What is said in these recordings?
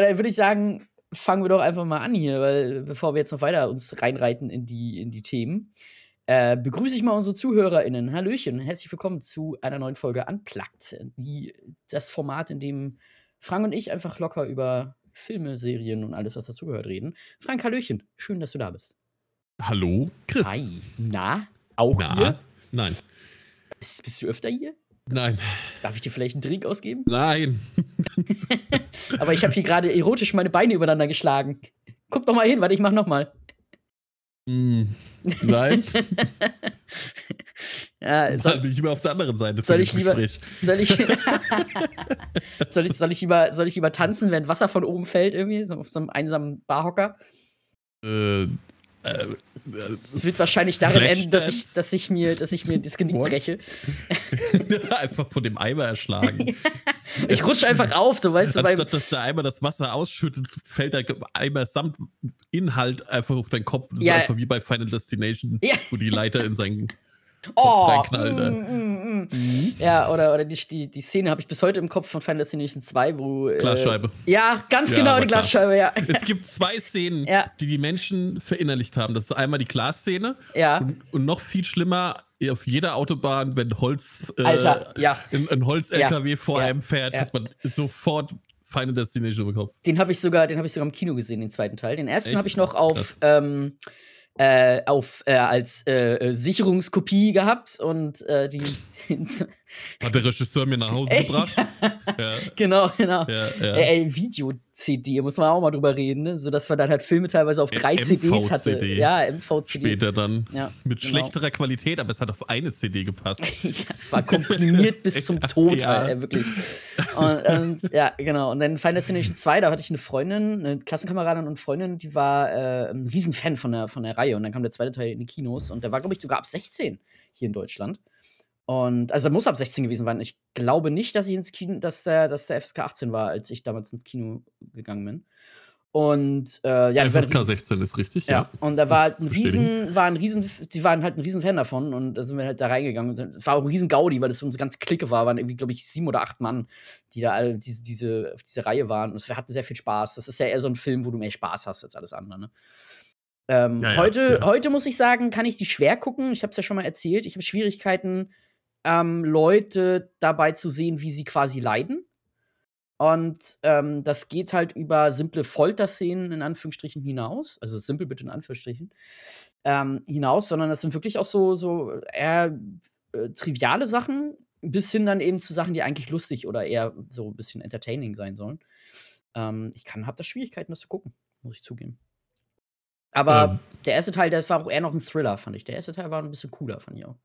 dann würde ich sagen, fangen wir doch einfach mal an hier, weil bevor wir jetzt noch weiter uns reinreiten in die, in die Themen, äh, begrüße ich mal unsere ZuhörerInnen. Hallöchen, herzlich willkommen zu einer neuen Folge Unplugged. Die, das Format, in dem Frank und ich einfach locker über Filme, Serien und alles, was dazugehört, reden. Frank, Hallöchen, schön, dass du da bist. Hallo, Chris. Hi. Na, auch Na? hier? Nein. Bist, bist du öfter hier? Nein. Darf ich dir vielleicht einen Drink ausgeben? Nein. Aber ich habe hier gerade erotisch meine Beine übereinander geschlagen. Guck doch mal hin, warte, ich mach noch mal. Hm, Nein. ja, soll, ich immer auf der anderen Seite soll ich lieber, soll ich, soll ich, soll ich lieber, soll ich lieber tanzen, wenn Wasser von oben fällt irgendwie, so auf so einem einsamen Barhocker? Äh, Es wird wahrscheinlich darin enden, dass ich, dass ich mir, dass ich mir das Genick What? breche. einfach von dem Eimer erschlagen. Ich rutsche einfach auf, so weißt du, beim, Anstatt dass der Eimer das Wasser ausschüttet, fällt der Eimer samt Inhalt einfach auf deinen Kopf. Das Ja. ist einfach wie bei Final Destination, Ja. wo die Leiter in seinen oh, mm, mm, mm. Ja, oder, oder die, die, die Szene habe ich bis heute im Kopf von Final Destination 2, wo. äh, Glasscheibe. Ja, ganz Ja, genau, die klar. Glasscheibe, ja. Es gibt zwei Szenen, Ja. die die Menschen verinnerlicht haben. Das ist einmal die Glasszene Ja. und, und noch viel schlimmer auf jeder Autobahn, wenn Holz, äh, Alter, ja. ein, ein Holz-LKW vor einem fährt, hat man sofort Final Destination Kopf. Den habe ich sogar, den habe ich sogar im Kino gesehen, den zweiten Teil. Den ersten habe ich noch auf, ähm, äh, auf äh, als äh, Sicherungskopie gehabt und äh, die Hat der Regisseur mir nach Hause Ey. gebracht. Ja, genau, genau. ja, ja. Ey, Video-CD, muss man auch mal drüber reden, ne? So dass man dann halt Filme teilweise auf drei CDs hatte. MVCD. Ja, MVCD. Später dann Ja, mit genau. schlechterer Qualität, aber es hat auf eine CD gepasst. Ja, es war komprimiert bis zum Tod, Ja. Alter, wirklich. Und, und, ja, genau. Und dann Final Destination 2, da hatte ich eine Freundin, eine Klassenkameradin und Freundin, die war äh, ein Riesenfan von der, von der Reihe. Und dann kam der zweite Teil in die Kinos und der war, glaube ich, sogar ab 16 hier in Deutschland. Und also er muss ab 16 gewesen sein. Ich glaube nicht, dass ich ins Kino, dass der, dass der FSK 18 war, als ich damals ins Kino gegangen bin. Und äh, ja, FSK riesen- 16 ist richtig, ja, ja. und da war halt ein riesen, war ein riesen, sie waren halt ein riesen Fan davon und da sind wir halt da reingegangen. Und es war auch ein riesen Gaudi, weil das unsere ganze Clique war, waren irgendwie, glaube ich, sieben oder acht Mann, die da alle diese, diese, auf diese Reihe waren. Und es hatten sehr viel Spaß. Das ist ja eher so ein Film, wo du mehr Spaß hast als alles andere. Ne? Ähm, Ja, ja, heute, heute muss ich sagen, kann ich die schwer gucken. Ich habe es ja schon mal erzählt. Ich habe Schwierigkeiten, ähm, Leute dabei zu sehen, wie sie quasi leiden. Und ähm, das geht halt über simple Folterszenen in Anführungsstrichen hinaus. Also simpel bitte in Anführungsstrichen. Ähm, hinaus, sondern das sind wirklich auch so, so eher äh, triviale Sachen, bis hin dann eben zu Sachen, die eigentlich lustig oder eher so ein bisschen entertaining sein sollen. Ähm, ich kann, hab da Schwierigkeiten, das zu gucken, muss ich zugeben. Aber Ähm. der erste Teil, der war auch eher noch ein Thriller, fand ich. Der erste Teil war ein bisschen cooler, fand ich auch.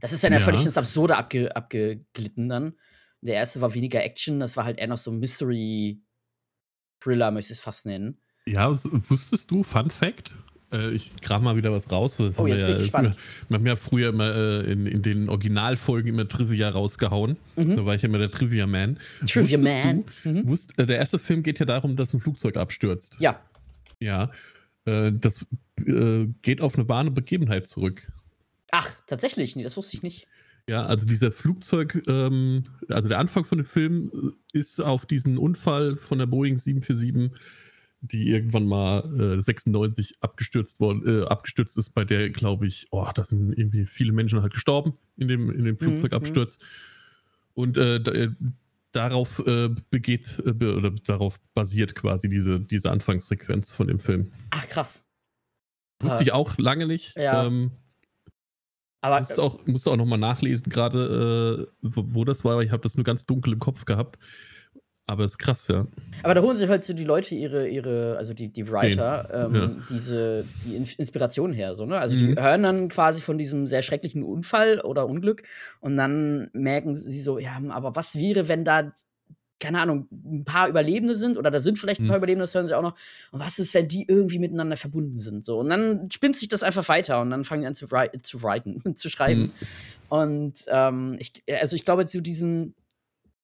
Das ist ja, Ja. völlig ins Absurde abge, abgeglitten dann. Der erste war weniger Action, das war halt eher noch so ein Mystery-Thriller, möchte ich es fast nennen. Ja, wusstest du, Fun Fact? Äh, ich kram mal wieder was raus. Das Oh, haben wir jetzt bin ich ja, gespannt. Wir haben ja früher immer äh, in, in den Originalfolgen immer Trivia rausgehauen. Mhm. Da war ich immer der Trivia-Man. Trivia Wusstest Man. Du, Mhm. wusst, äh, der erste Film geht ja darum, dass ein Flugzeug abstürzt. Ja. Ja. Äh, das äh, geht auf eine wahre Begebenheit zurück. Ach, tatsächlich? Nee, das wusste ich nicht. Ja, also dieser Flugzeug, ähm, also der Anfang von dem Film ist auf diesen Unfall von der Boeing 747, die irgendwann mal äh, 96 abgestürzt worden, äh, abgestürzt ist, bei der, glaube ich, oh, da sind irgendwie viele Menschen halt gestorben in dem, in dem Flugzeugabsturz. Und äh, da, äh, darauf äh, begeht äh, be- oder darauf basiert quasi diese, diese Anfangssequenz von dem Film. Ach, krass. Wusste Ah. ich auch lange nicht. Ja. Ähm, Aber musste auch, musste auch nochmal nachlesen, gerade äh, wo, wo das war. Ich habe das nur ganz dunkel im Kopf gehabt. Aber ist krass, ja. Aber da holen sich halt so die Leute ihre, ihre also die, die Writer, ähm, ja. diese, die In- Inspiration her, so, ne? Also die Mhm. hören dann quasi von diesem sehr schrecklichen Unfall oder Unglück und dann merken sie so, ja, aber was wäre, wenn da, keine Ahnung, ein paar Überlebende sind oder da sind vielleicht ein paar Mhm. Überlebende, das hören sie auch noch. Und was ist, wenn die irgendwie miteinander verbunden sind? So. Und dann spinnt sich das einfach weiter und dann fangen die an zu, write, zu writen, zu schreiben. Mhm. Und ähm, ich, also ich glaube, zu diesen,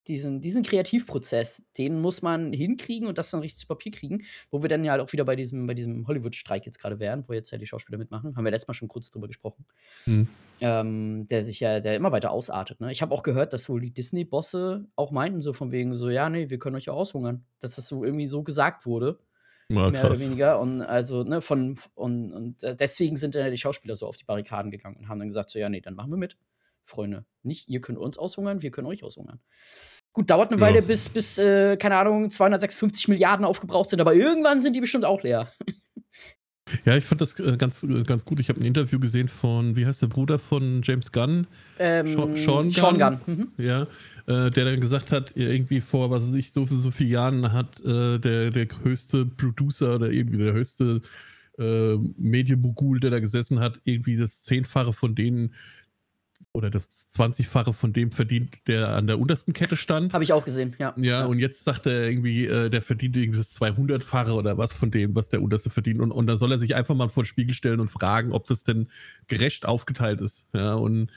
diesen, diesen Kreativprozess, den muss man hinkriegen und das dann richtig zu Papier kriegen, wo wir dann ja halt auch wieder bei diesem, bei diesem Hollywood-Streik jetzt gerade wären, wo jetzt ja die Schauspieler mitmachen. Haben wir letztes Mal schon kurz drüber gesprochen. Mhm. Ähm, der sich ja, der immer weiter ausartet. Ne? Ich habe auch gehört, dass wohl die Disney-Bosse auch meinten, so von wegen so, ja, nee, wir können euch ja aushungern. Dass das so irgendwie so gesagt wurde. Ja, mehr oder weniger. Und also, ne, von, und, und äh, deswegen sind dann die Schauspieler so auf die Barrikaden gegangen und haben dann gesagt: so, ja, nee, dann machen wir mit. Freunde. Nicht, ihr könnt uns aushungern, wir können euch aushungern. Gut, dauert eine ja. Weile, bis, bis äh, keine Ahnung, 256 Milliarden aufgebraucht sind, aber irgendwann sind die bestimmt auch leer. Ja, ich fand das äh, ganz, äh, ganz gut. Ich habe ein Interview gesehen von, wie heißt der Bruder von James Gunn? Ähm, Sean, Gunn. Sean Gunn. Mhm. Ja, äh, der dann gesagt hat, irgendwie vor, was weiß ich, so, so vielen Jahren hat äh, der, der höchste Producer oder irgendwie der höchste äh, Medienbogul, der da gesessen hat, irgendwie das Zehnfache von denen oder das 20-fache von dem verdient, der an der untersten Kette stand. Habe ich auch gesehen, ja. Ja, ja. und jetzt sagt er irgendwie, äh, der verdient irgendwie das 200-fache oder was von dem, was der unterste verdient. Und, und dann soll er sich einfach mal vor den Spiegel stellen und fragen, ob das denn gerecht aufgeteilt ist. Ja, und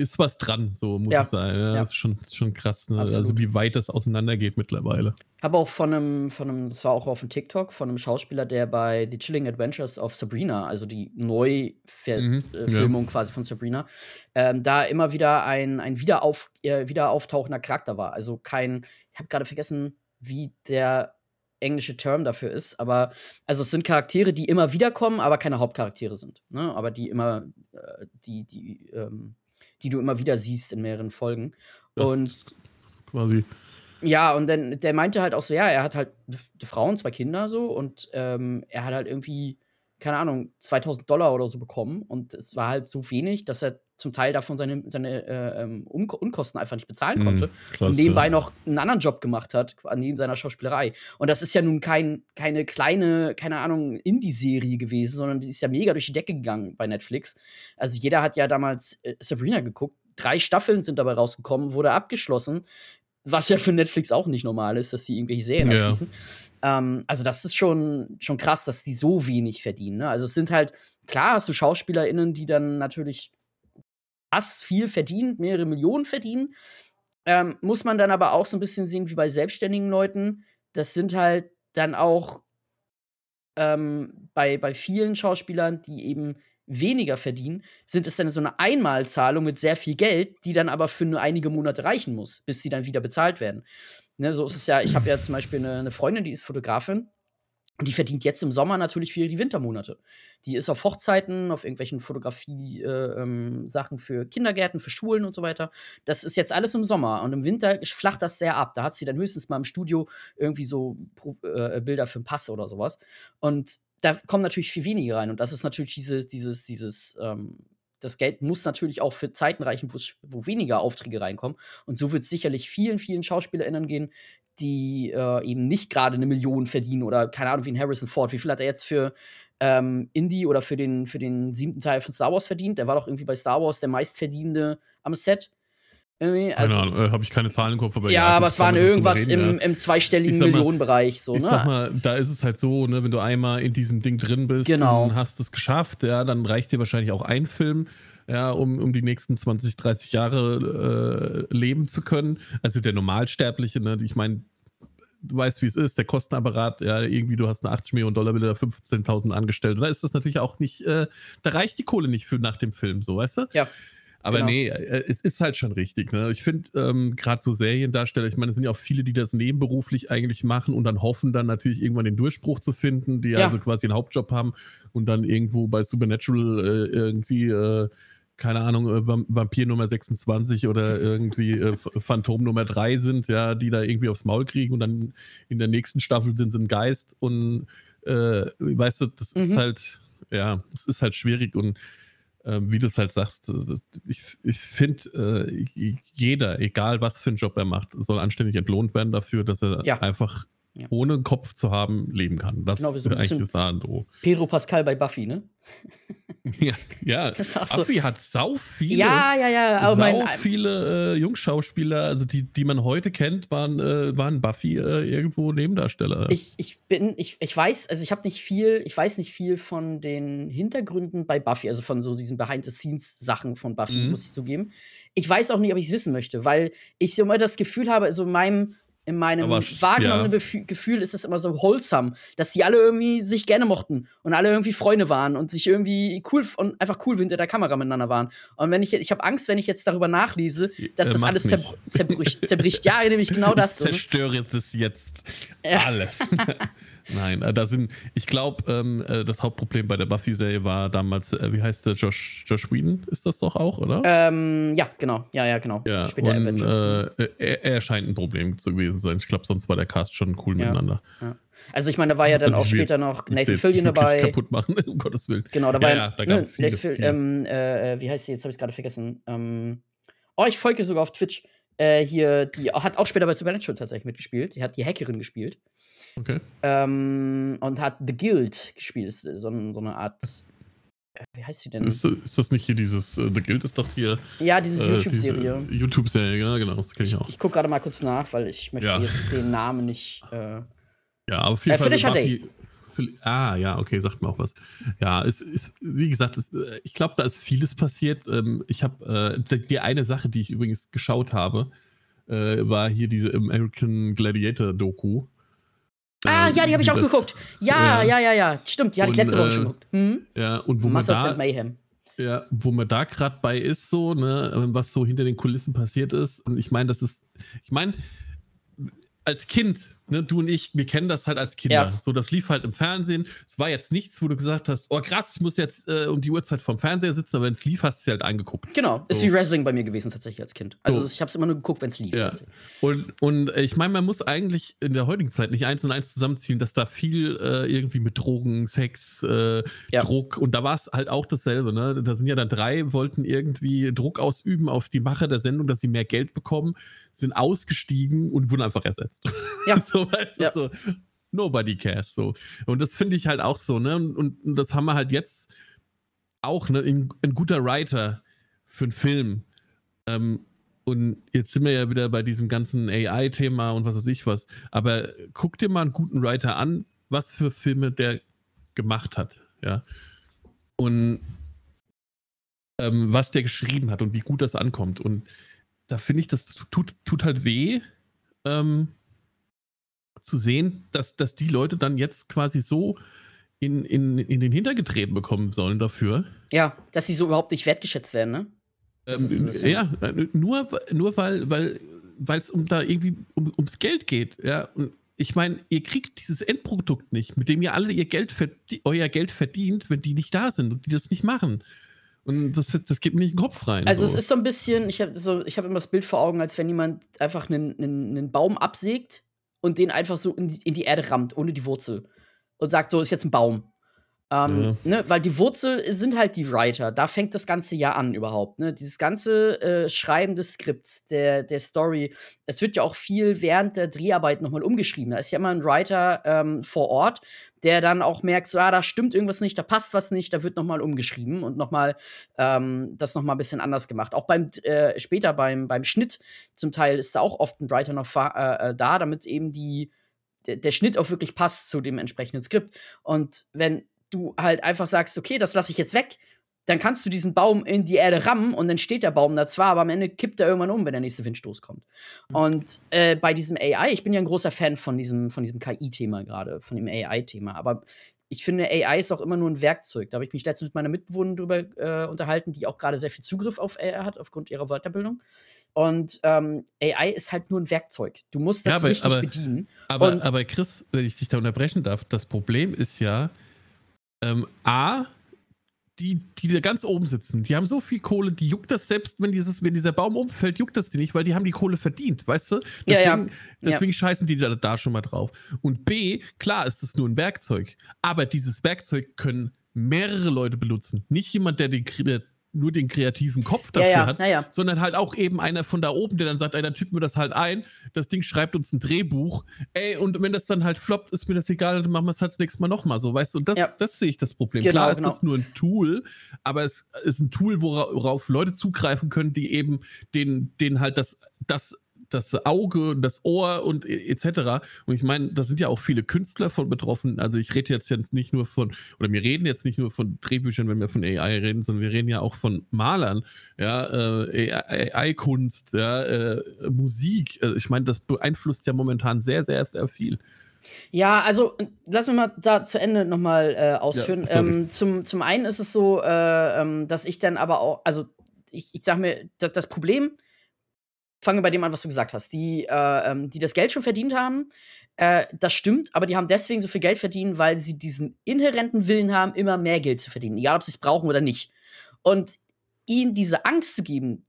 ist was dran, so muss ja. es sein. Ja, ja. Das ist schon, schon krass, ne? also wie weit das auseinandergeht mittlerweile. Habe auch von einem, von einem, das war auch auf dem TikTok, von einem Schauspieler, der bei The Chilling Adventures of Sabrina, also die Neuverfilmung mhm, ja. quasi von Sabrina, ähm, da immer wieder ein, ein wiederauf, äh, wieder auftauchender Charakter war. Also kein, ich habe gerade vergessen, wie der englische Term dafür ist, aber also es sind Charaktere, die immer wiederkommen, aber keine Hauptcharaktere sind. Ne? Aber die immer, äh, die, die, ähm, die du immer wieder siehst in mehreren Folgen. Das und quasi. Ja, und dann, der meinte halt auch so, ja, er hat halt eine Frau und zwei Kinder so und ähm, er hat halt irgendwie, keine Ahnung, 2000 Dollar oder so bekommen und es war halt so wenig, dass er zum Teil davon seine, seine äh, ähm, Unkosten einfach nicht bezahlen mhm, konnte mm, krass, und nebenbei ja. noch einen anderen Job gemacht hat, neben seiner Schauspielerei. Und das ist ja nun kein, keine kleine, keine Ahnung, Indie-Serie gewesen, sondern die ist ja mega durch die Decke gegangen bei Netflix. Also jeder hat ja damals äh, Sabrina geguckt. Drei Staffeln sind dabei rausgekommen, wurde abgeschlossen, was ja für Netflix auch nicht normal ist, dass die irgendwelche Serien ja. erschließen. Ähm, also das ist schon, schon krass, dass die so wenig verdienen. Ne? Also es sind halt, klar hast du SchauspielerInnen, die dann natürlich krass viel verdient, mehrere Millionen verdienen. Ähm, muss man dann aber auch so ein bisschen sehen wie bei selbstständigen Leuten. Das sind halt dann auch ähm, bei, bei vielen Schauspielern, die eben weniger verdienen, sind es dann so eine Einmalzahlung mit sehr viel Geld, die dann aber für nur einige Monate reichen muss, bis sie dann wieder bezahlt werden. Ne, so ist es ja, ich habe ja zum Beispiel eine, eine Freundin, die ist Fotografin die verdient jetzt im Sommer natürlich für die Wintermonate. Die ist auf Hochzeiten, auf irgendwelchen Fotografie-Sachen äh, ähm, für Kindergärten, für Schulen und so weiter. Das ist jetzt alles im Sommer. Und im Winter flacht das sehr ab. Da hat sie dann höchstens mal im Studio irgendwie so äh, Bilder für einen Pass oder sowas. Und da kommen natürlich viel weniger rein. Und das ist natürlich dieses, dieses, dieses, ähm, das Geld muss natürlich auch für Zeiten reichen, wo weniger Aufträge reinkommen. Und so wird es sicherlich vielen, vielen SchauspielerInnen gehen, die äh, eben nicht gerade eine Million verdienen oder keine Ahnung, wie ein Harrison Ford. Wie viel hat er jetzt für ähm, Indie oder für den, für den siebten Teil von Star Wars verdient? Der war doch irgendwie bei Star Wars der meistverdienende am Set. Irgendwie. Also, keine Ahnung, äh, habe ich keine Zahlen im Kopf. Aber ja, ja aber es waren irgendwas reden, im, im zweistelligen mal, Millionenbereich. So, ich ne? sag mal, da ist es halt so, ne, wenn du einmal in diesem Ding drin bist genau. und hast es geschafft, ja, dann reicht dir wahrscheinlich auch ein Film ja, um, um die nächsten 20, 30 Jahre äh, leben zu können. Also der Normalsterbliche, ne, ich meine, du weißt, wie es ist, der Kostenapparat, ja, irgendwie, du hast eine 80 Millionen Dollar Villa, 15.000 Angestellte, da ist das natürlich auch nicht, äh, da reicht die Kohle nicht für nach dem Film, so, weißt du? Ja. Aber genau. nee, äh, es ist halt schon richtig. Ne? Ich finde, ähm, gerade so Seriendarsteller, ich meine, es sind ja auch viele, die das nebenberuflich eigentlich machen und dann hoffen, dann natürlich irgendwann den Durchbruch zu finden, die ja. also quasi einen Hauptjob haben und dann irgendwo bei Supernatural äh, irgendwie äh, keine Ahnung, äh, Vampir Nummer 26 oder irgendwie äh, Phantom Nummer 3 sind, ja, die da irgendwie aufs Maul kriegen und dann in der nächsten Staffel sind sie ein Geist und äh, weißt du, das mhm. ist halt, ja, das ist halt schwierig und äh, wie du es halt sagst, äh, ich, ich finde, jeder, egal was für einen Job er macht, soll anständig entlohnt werden dafür, dass er ja. einfach ja. ohne einen Kopf zu haben leben kann. Das genau, so ist eigentlich das Sandro. Pedro Pascal bei Buffy, ne? Ja, ja. Auch so. Buffy hat sau viele, Ja, ja, ja. Aber sau mein, viele äh, Jungschauspieler, also die, die man heute kennt, waren, äh, waren Buffy äh, irgendwo Nebendarsteller. ich, ich bin, ich, ich weiß, also ich habe nicht viel, ich weiß nicht viel von den Hintergründen bei Buffy, also von so diesen Behind-the-Scenes-Sachen von Buffy, Mhm. muss ich zugeben. Ich weiß auch nicht, ob ich es wissen möchte, weil ich so immer das Gefühl habe, also in meinem, in meinem Aber wahrgenommenen ja. Gefühl ist es immer so wholesome, dass die alle irgendwie sich gerne mochten und alle irgendwie Freunde waren und sich irgendwie cool und einfach cool hinter der Kamera miteinander waren. Und wenn ich, ich habe Angst, wenn ich jetzt darüber nachlese, dass Äh, das alles zerbr zerbricht, zerbricht. Ja, nämlich genau das. Ich zerstöre das jetzt. Alles. Nein, äh, da sind, ich glaube, ähm, äh, das Hauptproblem bei der Buffy-Serie war damals, äh, wie heißt der, Josh, Josh Whedon ist das doch auch, oder? Ähm, ja, genau. Ja, ja, genau. ja, Später und Avengers. äh, er, er scheint ein Problem zu gewesen sein. Ich glaube, sonst war der Cast schon cool Ja. miteinander. Also ich meine, da war ja dann Also auch später jetzt- noch Nathan Fillion dabei. kaputt machen, um Gottes Willen. Genau, da war Ja, ja, ja, viele, viele. Ähm, äh, wie heißt sie? Jetzt habe ich gerade vergessen. Ähm, oh, ich folge sogar auf Twitch. Äh, hier, die hat auch später bei Supernatural tatsächlich mitgespielt. Die hat die Hackerin gespielt. Okay. Ähm, und hat The Guild gespielt. So, so eine Art. äh, Wie heißt sie denn? Ist, ist das nicht hier dieses, äh, The Guild ist doch hier ja, diese äh, YouTube-Serie. diese YouTube-Serie, ja, genau, das kenne ich auch. Ich gucke gerade mal kurz nach, weil ich möchte Ja. jetzt den Namen nicht. Äh, Ja, aber auf jeden Fall. Felicia Buffy- Ah, ja, okay, sagt mir auch was. Ja, es ist, wie gesagt, es, äh, ich glaube, da ist vieles passiert. Ähm, Ich habe äh, die- eine Sache, die ich übrigens geschaut habe, äh, war hier diese American Gladiator Doku. ah, Äh, ja, die habe ich auch das- geguckt. Ja, ja. ja, ja, ja. Stimmt, die hatte ich letzte Woche äh, schon geguckt. Hm? Ja, und wo man Muscles da, and Mayhem. ja, wo man da gerade bei ist, so, ne, ähm, was so hinter den Kulissen passiert ist. Und ich meine, das ist, ich meine, als Kind, ne, du und ich, wir kennen das halt als Kinder. Ja. So, das lief halt im Fernsehen. Es war jetzt nichts, wo du gesagt hast, oh krass, ich muss jetzt äh, um die Uhrzeit vom Fernseher sitzen, aber wenn es lief, hast du es halt angeguckt. Genau, ist So. wie Wrestling bei mir gewesen tatsächlich als Kind. Also So. ich habe es immer nur geguckt, wenn es lief. Ja. Und, und äh, ich meine, man muss eigentlich in der heutigen Zeit nicht eins und eins zusammenziehen, dass da viel äh, irgendwie mit Drogen, Sex, äh, Ja. Druck und da war es halt auch dasselbe. Ne? Da sind ja dann drei, wollten irgendwie Druck ausüben auf die Macher der Sendung, dass sie mehr Geld bekommen, sind ausgestiegen und wurden einfach ersetzt. Ja. so, weißt du, Ja. so. Nobody cares. So. Und das finde ich halt auch so. Ne? Und, und, das haben wir halt jetzt auch. Ne? Ein, ein guter Writer für einen Film. Ähm, und jetzt sind wir ja wieder bei diesem ganzen AI-Thema und was weiß ich was. Aber guck dir mal einen guten Writer an, was für Filme der gemacht hat. Ja. Und ähm, was der geschrieben hat und wie gut das ankommt. Und da finde ich, das tut, tut halt weh, ähm, zu sehen, dass, dass die Leute dann jetzt quasi so in, in, in den Hintergetreten bekommen sollen dafür. Ja, dass sie so überhaupt nicht wertgeschätzt werden, ne? Ähm, ja, nur, nur weil weil es um da irgendwie um, ums Geld geht. Ja, und ich meine, ihr kriegt dieses Endprodukt nicht, mit dem ihr alle ihr Geld euer Geld verdient, wenn die nicht da sind und die das nicht machen. Und das, das geht mir nicht in den Kopf rein. Also so. es ist so ein bisschen, ich habe so, ich hab immer das Bild vor Augen, als wenn jemand einfach einen, einen, einen Baum absägt und den einfach so in die, in die Erde rammt, ohne die Wurzel. Und sagt, so ist jetzt ein Baum. Ähm, ne, weil die Wurzel sind halt die Writer. Da fängt das ganze ja an überhaupt. Ne? Dieses ganze äh, Schreiben des Skripts, der, der Story. Es wird ja auch viel während der Dreharbeit nochmal umgeschrieben. Da ist ja immer ein Writer ähm, vor Ort, der dann auch merkt, so, ah, da stimmt irgendwas nicht, da passt was nicht, da wird nochmal umgeschrieben und nochmal ähm, das nochmal ein bisschen anders gemacht. Auch beim äh, später beim, beim Schnitt zum Teil ist da auch oft ein Writer noch äh, äh, da, damit eben die, der, der Schnitt auch wirklich passt zu dem entsprechenden Skript. Und wenn du halt einfach sagst, okay, das lasse ich jetzt weg, dann kannst du diesen Baum in die Erde rammen und dann steht der Baum da zwar, aber am Ende kippt er irgendwann um, wenn der nächste Windstoß kommt. Und äh, bei diesem AI, ich bin ja ein großer Fan von diesem, von diesem KI-Thema gerade, von dem AI-Thema, aber ich finde, AI ist auch immer nur ein Werkzeug. Da habe ich mich letztens mit meiner Mitbewohnerin drüber äh, unterhalten, die auch gerade sehr viel Zugriff auf AI hat, aufgrund ihrer Weiterbildung. Und ähm, AI ist halt nur ein Werkzeug. Du musst das Ja, aber- richtig aber- bedienen. Aber, aber Chris, wenn ich dich da unterbrechen darf, das Problem ist ja, ähm, A, die, die da ganz oben sitzen, die haben so viel Kohle, die juckt das selbst, wenn, dieses, wenn dieser Baum umfällt, juckt das die nicht, weil die haben die Kohle verdient, weißt du? Ja, ja. Deswegen, deswegen scheißen die da, da schon mal drauf. Und B, klar ist das nur ein Werkzeug, aber dieses Werkzeug können mehrere Leute benutzen. Nicht jemand, der den, Kre- nur den kreativen Kopf dafür Ja, ja, hat, ja, sondern halt auch eben einer von da oben, der dann sagt, ey, dann tippen wir das halt ein, das Ding schreibt uns ein Drehbuch, ey, und wenn das dann halt floppt, ist mir das egal, dann machen wir es halt das nächste Mal nochmal so, weißt du, und das, das sehe ich das Problem. Genau, Klar ist genau. das nur ein Tool, aber es ist ein Tool, wora- worauf Leute zugreifen können, die eben den, den halt das, das das Auge und das Ohr und e- etc. Und ich meine, da sind ja auch viele Künstler von betroffen. Also ich rede jetzt jetzt nicht nur von, oder wir reden jetzt nicht nur von Drehbüchern, wenn wir von AI reden, sondern wir reden ja auch von Malern, ja, äh, AI-Kunst, ja, äh, Musik. Äh, ich meine, das beeinflusst ja momentan sehr, sehr, sehr viel. Ja, also äh, lass mich mal da zu Ende nochmal äh, ausführen. Ja, ähm, zum, zum einen ist es so, äh, ähm, dass ich dann aber auch, also ich, ich sag mir, das, das Problem, fange bei dem an, was du gesagt hast, die, äh, ähm, die das Geld schon verdient haben, äh, das stimmt, aber die haben deswegen so viel Geld verdient, weil sie diesen inhärenten Willen haben, immer mehr Geld zu verdienen, egal ob sie es brauchen oder nicht. Und ihnen diese Angst zu geben,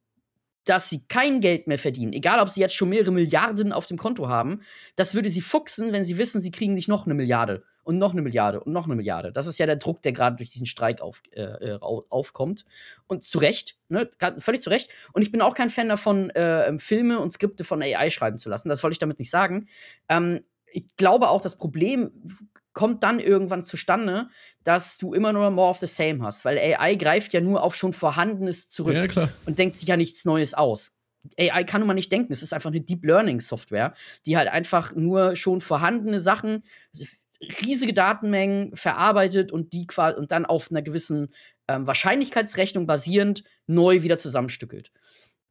dass sie kein Geld mehr verdienen, egal ob sie jetzt schon mehrere Milliarden auf dem Konto haben, das würde sie fuchsen, wenn sie wissen, sie kriegen nicht noch eine Milliarde und noch eine Milliarde und noch eine Milliarde. Das ist ja der Druck, der gerade durch diesen Streik auf, äh, äh, au- aufkommt. Und zu Recht, ne? völlig zu Recht. Und ich bin auch kein Fan davon, äh, ähm, Filme und Skripte von AI schreiben zu lassen. Das wollte ich damit nicht sagen. Ähm, ich glaube auch, das Problem kommt dann irgendwann zustande, dass du immer nur more of the same hast, weil AI greift ja nur auf schon Vorhandenes zurück Ja, und denkt sich ja nichts Neues aus. AI kann nun mal nicht denken. Es ist einfach eine Deep Learning Software, die halt einfach nur schon vorhandene Sachen, riesige Datenmengen verarbeitet und die und dann auf einer gewissen ähm, Wahrscheinlichkeitsrechnung basierend neu wieder zusammenstückelt.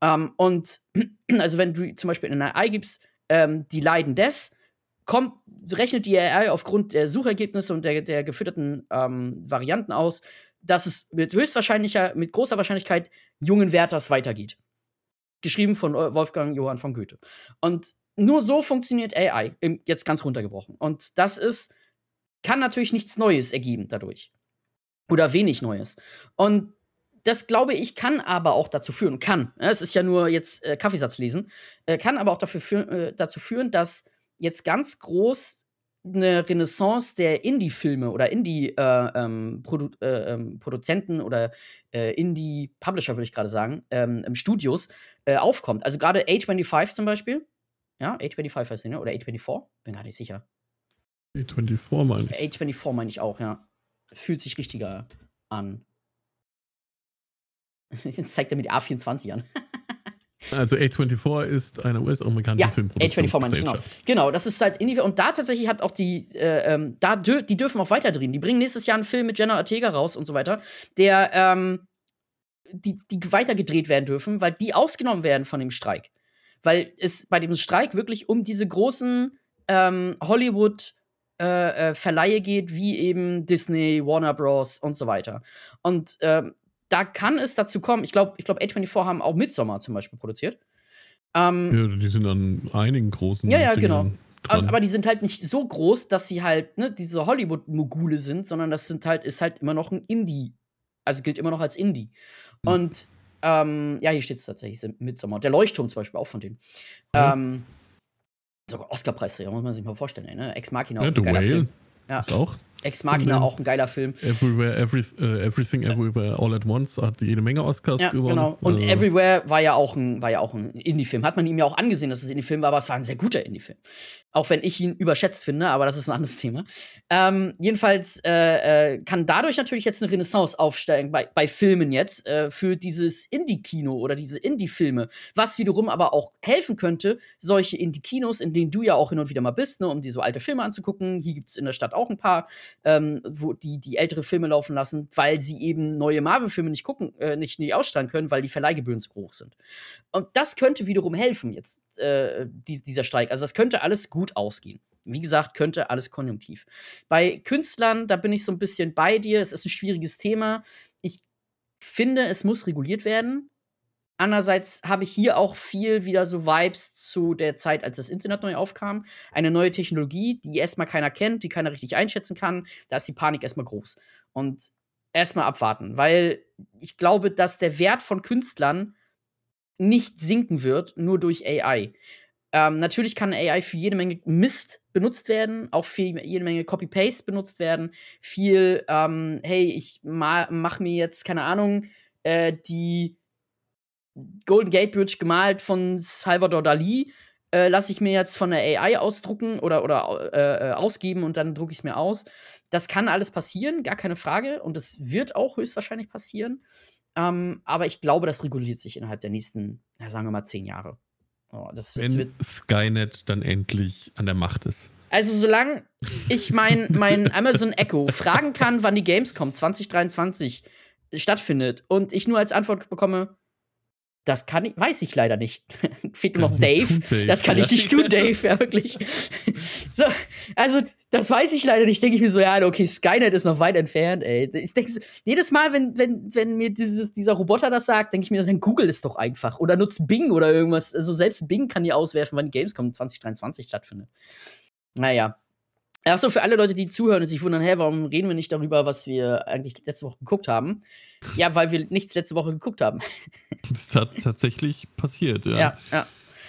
Ähm, und also wenn du zum Beispiel in eine AI gibst, ähm, die leiden des, kommt, rechnet die AI aufgrund der Suchergebnisse und der, der gefütterten ähm, Varianten aus, dass es mit höchstwahrscheinlicher, mit großer Wahrscheinlichkeit jungen Werthers weitergeht. Geschrieben von Wolfgang Johann von Goethe. Und nur so funktioniert AI, jetzt ganz runtergebrochen. Und das ist, kann natürlich nichts Neues ergeben dadurch. Oder wenig Neues. Und das glaube ich kann aber auch dazu führen, kann, ja, es ist ja nur jetzt äh, Kaffeesatz lesen, äh, kann aber auch dafür führen, äh, dazu führen, dass jetzt ganz groß eine Renaissance der Indie-Filme oder Indie-Produzenten äh, ähm, Produzenten oder äh, Indie-Publisher, würde ich gerade sagen, ähm, im Studios äh, aufkommt. Also gerade A25 zum Beispiel. Ja, A25 heißt die, ne? Oder A24? Bin gar nicht sicher. A24 meine ich. A24 meine ich auch, ja. Fühlt sich richtiger an. Jetzt zeigt er mir die A24 an. Also A24 ist eine US-amerikanische Ja, Filmproduktion. A24 meine ich, genau. Genau, das ist halt Indie. Und da tatsächlich hat auch die, äh, ähm, da dür die dürfen auch weiter drehen. Die bringen nächstes Jahr einen Film mit Jenna Ortega raus und so weiter, der, ähm, die, die weiter gedreht werden dürfen, weil die ausgenommen werden von dem Streik. Weil es bei dem Streik wirklich um diese großen ähm, Hollywood- äh, äh, Verleihe geht, wie eben Disney, Warner Bros. und so weiter. Und ähm, da kann es dazu kommen, ich glaube, ich glaub, A24 haben auch Midsommar zum Beispiel produziert. Ähm, Ja, die sind an einigen großen Ja, ja, Dingern genau. dran. aber, die sind halt nicht so groß, dass sie halt ne, diese Hollywood-Mogule sind, sondern das sind halt, ist halt immer noch ein Indie. Also gilt immer noch als Indie. Hm. Und ähm, ja, hier steht es tatsächlich mit Sommer. Der Leuchtturm zum Beispiel auch von denen. Ja. Ähm, sogar Oscar-Preisträger, muss man sich mal vorstellen. Ne? Ex Machina, ja, auch The Whale Film. Ja. ist auch Ex Machina, denen. auch ein geiler Film. Everywhere, every, äh, Everything, Everywhere, All at Once hat jede Menge Oscars Ja, gewonnen. genau. Und Also, Everywhere war ja auch ein, war ja auch ein Indie-Film. Hat man ihm ja auch angesehen, dass es ein Indie-Film war, aber es war ein sehr guter Indie-Film. Auch wenn ich ihn überschätzt finde, aber das ist ein anderes Thema. Ähm, jedenfalls äh, äh, kann dadurch natürlich jetzt eine Renaissance aufsteigen bei, bei Filmen jetzt äh, für dieses Indie-Kino oder diese Indie-Filme, was wiederum aber auch helfen könnte, solche Indie-Kinos, in denen du ja auch hin und wieder mal bist, ne, um dir so alte Filme anzugucken. Hier gibt es in der Stadt auch ein paar, ähm, wo die, die ältere Filme laufen lassen, weil sie eben neue Marvel-Filme nicht gucken, äh, nicht, nicht ausstrahlen können, weil die Verleihgebühren zu hoch sind. Und das könnte wiederum helfen, jetzt, äh, dies, dieser Streik. Also, das könnte alles gut ausgehen. Wie gesagt, könnte alles konjunktiv. Bei Künstlern, da bin ich so ein bisschen bei dir. Es ist ein schwieriges Thema. Ich finde, es muss reguliert werden. Andererseits habe ich hier auch viel wieder so Vibes zu der Zeit, als das Internet neu aufkam. Eine neue Technologie, die erstmal keiner kennt, die keiner richtig einschätzen kann. Da ist die Panik erstmal groß. Und erstmal abwarten, weil ich glaube, dass der Wert von Künstlern nicht sinken wird, nur durch AI. Ähm, natürlich kann AI für jede Menge Mist benutzt werden, auch für jede Menge Copy-Paste benutzt werden. Viel, ähm, hey, ich ma mach mir jetzt, keine Ahnung, äh, die Golden Gate Bridge gemalt von Salvador Dali äh, lasse ich mir jetzt von der AI ausdrucken oder, oder äh, äh, ausgeben und dann drucke ich es mir aus. Das kann alles passieren, gar keine Frage. Und das wird auch höchstwahrscheinlich passieren. Ähm, aber ich glaube, das reguliert sich innerhalb der nächsten, ja, sagen wir mal, zehn Jahre. Oh, das, Wenn das Skynet dann endlich an der Macht ist. Also, solange ich mein, mein Amazon Echo fragen kann, wann die Gamescom 2023 stattfindet und ich nur als Antwort bekomme, das kann ich, weiß ich leider nicht. Fehlt noch Dave. Dave. Das kann ich nicht tun, Dave, ja, wirklich. so, also, das weiß ich leider nicht. Denke ich mir so, ja, okay, Skynet ist noch weit entfernt, ey. Ich denke, jedes Mal, wenn, wenn, wenn mir dieses, dieser Roboter das sagt, denke ich mir, dann Google es doch einfach. Oder nutzt Bing oder irgendwas. Also, selbst Bing kann dir auswerfen, wann die Gamescom 2023 stattfindet. Naja. Achso, für alle Leute, die zuhören und sich wundern, hä, warum reden wir nicht darüber, was wir eigentlich letzte Woche geguckt haben? Ja, weil wir nichts letzte Woche geguckt haben. Das ist tatsächlich passiert, ja. Ja, ja.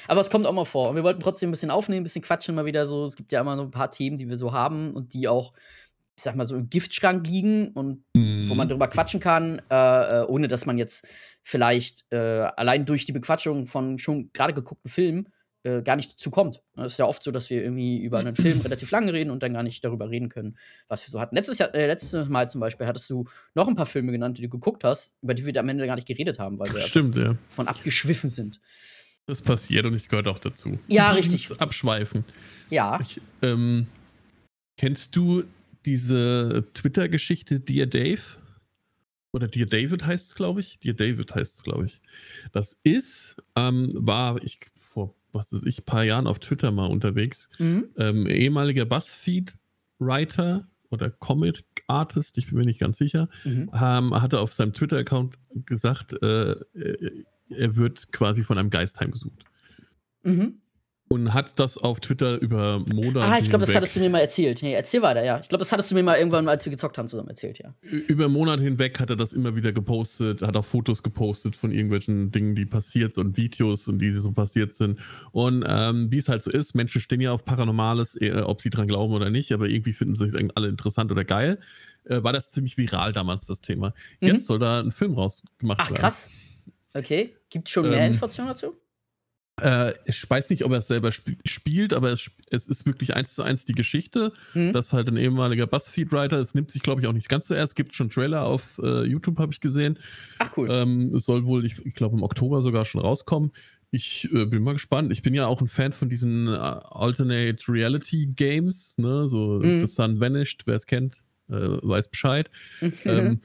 Aber es kommt auch mal vor. Und wir wollten trotzdem ein bisschen aufnehmen, ein bisschen quatschen mal wieder so. Es gibt ja immer so ein paar Themen, die wir so haben und die auch, ich sag mal, so im Giftschrank liegen und mhm. wo man drüber quatschen kann, äh, äh, ohne dass man jetzt vielleicht äh, allein durch die Bequatschung von schon gerade geguckten Filmen äh, gar nicht dazu kommt. Es ist ja oft so, dass wir irgendwie über einen Film relativ lange reden und dann gar nicht darüber reden können, was wir so hatten. Letztes, Jahr, äh, letztes Mal zum Beispiel hattest du noch ein paar Filme genannt, die du geguckt hast, über die wir am Ende gar nicht geredet haben, weil wir Stimmt, ja. von abgeschwiffen sind. Das passiert und es gehört auch dazu. Ja, richtig. Abschweifen. Ja. Ich, ähm, kennst du diese Twitter-Geschichte Dear Dave? Oder Dear David heißt es, glaube ich. Dear David heißt es, glaube ich. Das ist, ähm, war, ich was ist ich, paar Jahren auf Twitter mal unterwegs. Mhm. Ähm, ehemaliger Buzzfeed-Writer oder Comic-Artist, ich bin mir nicht ganz sicher, mhm. ähm, hatte auf seinem Twitter-Account gesagt, äh, er wird quasi von einem Geist heimgesucht. Mhm und hat das auf Twitter über Monate. Ah, ich glaube, das hattest du mir mal erzählt. Nee, erzähl weiter, ja. Ich glaube, das hattest du mir mal irgendwann, als wir gezockt haben, zusammen erzählt, ja. Über Monate hinweg hat er das immer wieder gepostet, hat auch Fotos gepostet von irgendwelchen Dingen, die passiert sind und Videos und die so passiert sind. Und ähm, wie es halt so ist, Menschen stehen ja auf Paranormales, äh, ob sie dran glauben oder nicht, aber irgendwie finden sie es alle interessant oder geil. Äh, war das ziemlich viral damals, das Thema. Mhm. Jetzt soll da ein Film rausgemacht Ach, werden. Ach, krass. Okay. Gibt es schon mehr ähm, Informationen dazu? Äh, ich weiß nicht, ob er es selber sp spielt, aber es, es, ist wirklich eins zu eins die Geschichte. Mhm. Das ist halt ein ehemaliger Buzzfeed-Writer. Es nimmt sich, glaube ich, auch nicht ganz zuerst. Es gibt schon Trailer auf äh, YouTube, habe ich gesehen. Ach cool. Ähm, es soll wohl, ich, ich glaube, im Oktober sogar schon rauskommen. Ich äh, bin mal gespannt. Ich bin ja auch ein Fan von diesen äh, Alternate Reality Games, ne? So mhm. The Sun Vanished, wer es kennt, äh, weiß Bescheid. ähm,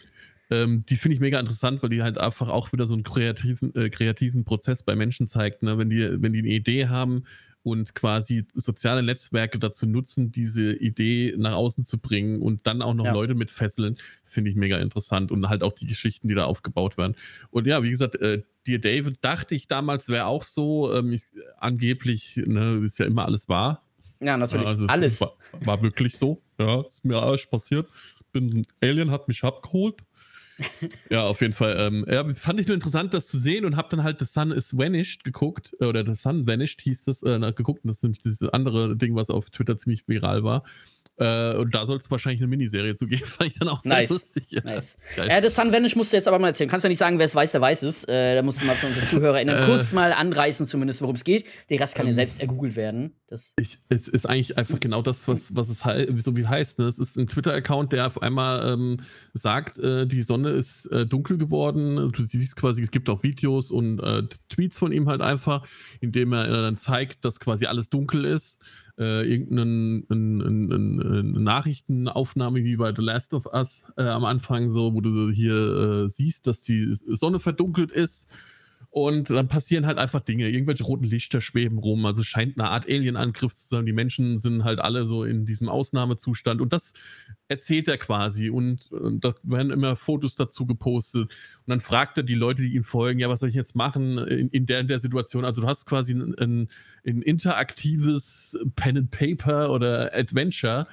ähm, die finde ich mega interessant, weil die halt einfach auch wieder so einen kreativen, äh, kreativen Prozess bei Menschen zeigt. Ne? Wenn, die, wenn die eine Idee haben und quasi soziale Netzwerke dazu nutzen, diese Idee nach außen zu bringen und dann auch noch ja. Leute mit fesseln, finde ich mega interessant und halt auch die Geschichten, die da aufgebaut werden. Und ja, wie gesagt, äh, Dear David dachte ich damals wäre auch so, ähm, ich, angeblich ne, ist ja immer alles wahr. Ja, natürlich. Also alles. War, war, wirklich so. Ja, ist mir alles passiert. Bin ein Alien, hat mich abgeholt. Ja, auf jeden Fall. Ähm, ja, fand ich nur interessant, das zu sehen und habe dann halt The Sun is Vanished geguckt, äh, oder The Sun Vanished hieß das, äh, geguckt. Und das ist nämlich dieses andere Ding, was auf Twitter ziemlich viral war. Äh, und da soll es wahrscheinlich eine Miniserie zu geben. Fand ich dann auch sehr nice. lustig. Ja, nice. Ja, das Sun Vanish musst du jetzt aber mal erzählen. Kannst ja nicht sagen, wer es weiß, der weiß es. Äh, da musst du mal für unsere ZuhörerInnen äh, kurz mal anreißen, zumindest, worum es geht. Der Rest kann ähm, ja selbst ergoogelt werden. Das ich, es ist eigentlich einfach genau das, was, was es so wie heißt. Ne? Es ist ein Twitter-Account, der auf einmal ähm, sagt, äh, die Sonne ist äh, dunkel geworden. Du siehst quasi, es gibt auch Videos und äh, Tweets von ihm halt einfach, in dem er dann zeigt, dass quasi alles dunkel ist äh, irgendeine Nachrichtenaufnahme wie bei The Last of Us äh, am Anfang so, wo du so hier äh, siehst, dass die Sonne verdunkelt ist und dann passieren halt einfach Dinge. Irgendwelche roten Lichter schweben rum. Also scheint eine Art Alien-Angriff zu sein. Die Menschen sind halt alle so in diesem Ausnahmezustand. Und das erzählt er quasi. Und, und da werden immer Fotos dazu gepostet. Und dann fragt er die Leute, die ihm folgen, ja, was soll ich jetzt machen in, in der, in der Situation? Also du hast quasi ein, ein, ein interaktives Pen and Paper oder Adventure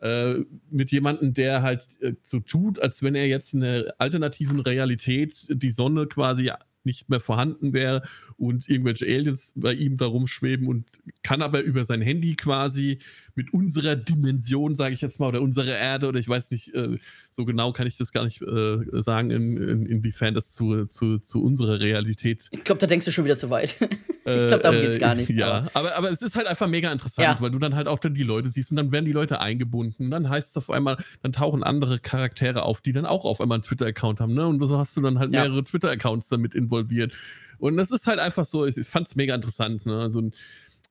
äh, mit jemandem, der halt äh, so tut, als wenn er jetzt in der alternativen Realität die Sonne quasi nicht mehr vorhanden wäre und irgendwelche Aliens bei ihm da rumschweben und kann aber über sein Handy quasi mit unserer Dimension, sage ich jetzt mal, oder unserer Erde, oder ich weiß nicht, äh, so genau kann ich das gar nicht äh, sagen, in, in, inwiefern das zu, zu, zu unserer Realität. Ich glaube, da denkst du schon wieder zu weit. ich glaube, darum geht es gar nicht. Ja, aber, aber es ist halt einfach mega interessant, ja. weil du dann halt auch dann die Leute siehst und dann werden die Leute eingebunden. Dann heißt es auf einmal, dann tauchen andere Charaktere auf, die dann auch auf einmal einen Twitter-Account haben, ne? Und so hast du dann halt mehrere ja. Twitter-Accounts damit involviert. Und das ist halt einfach so, ich, ich fand es mega interessant, ne? Also,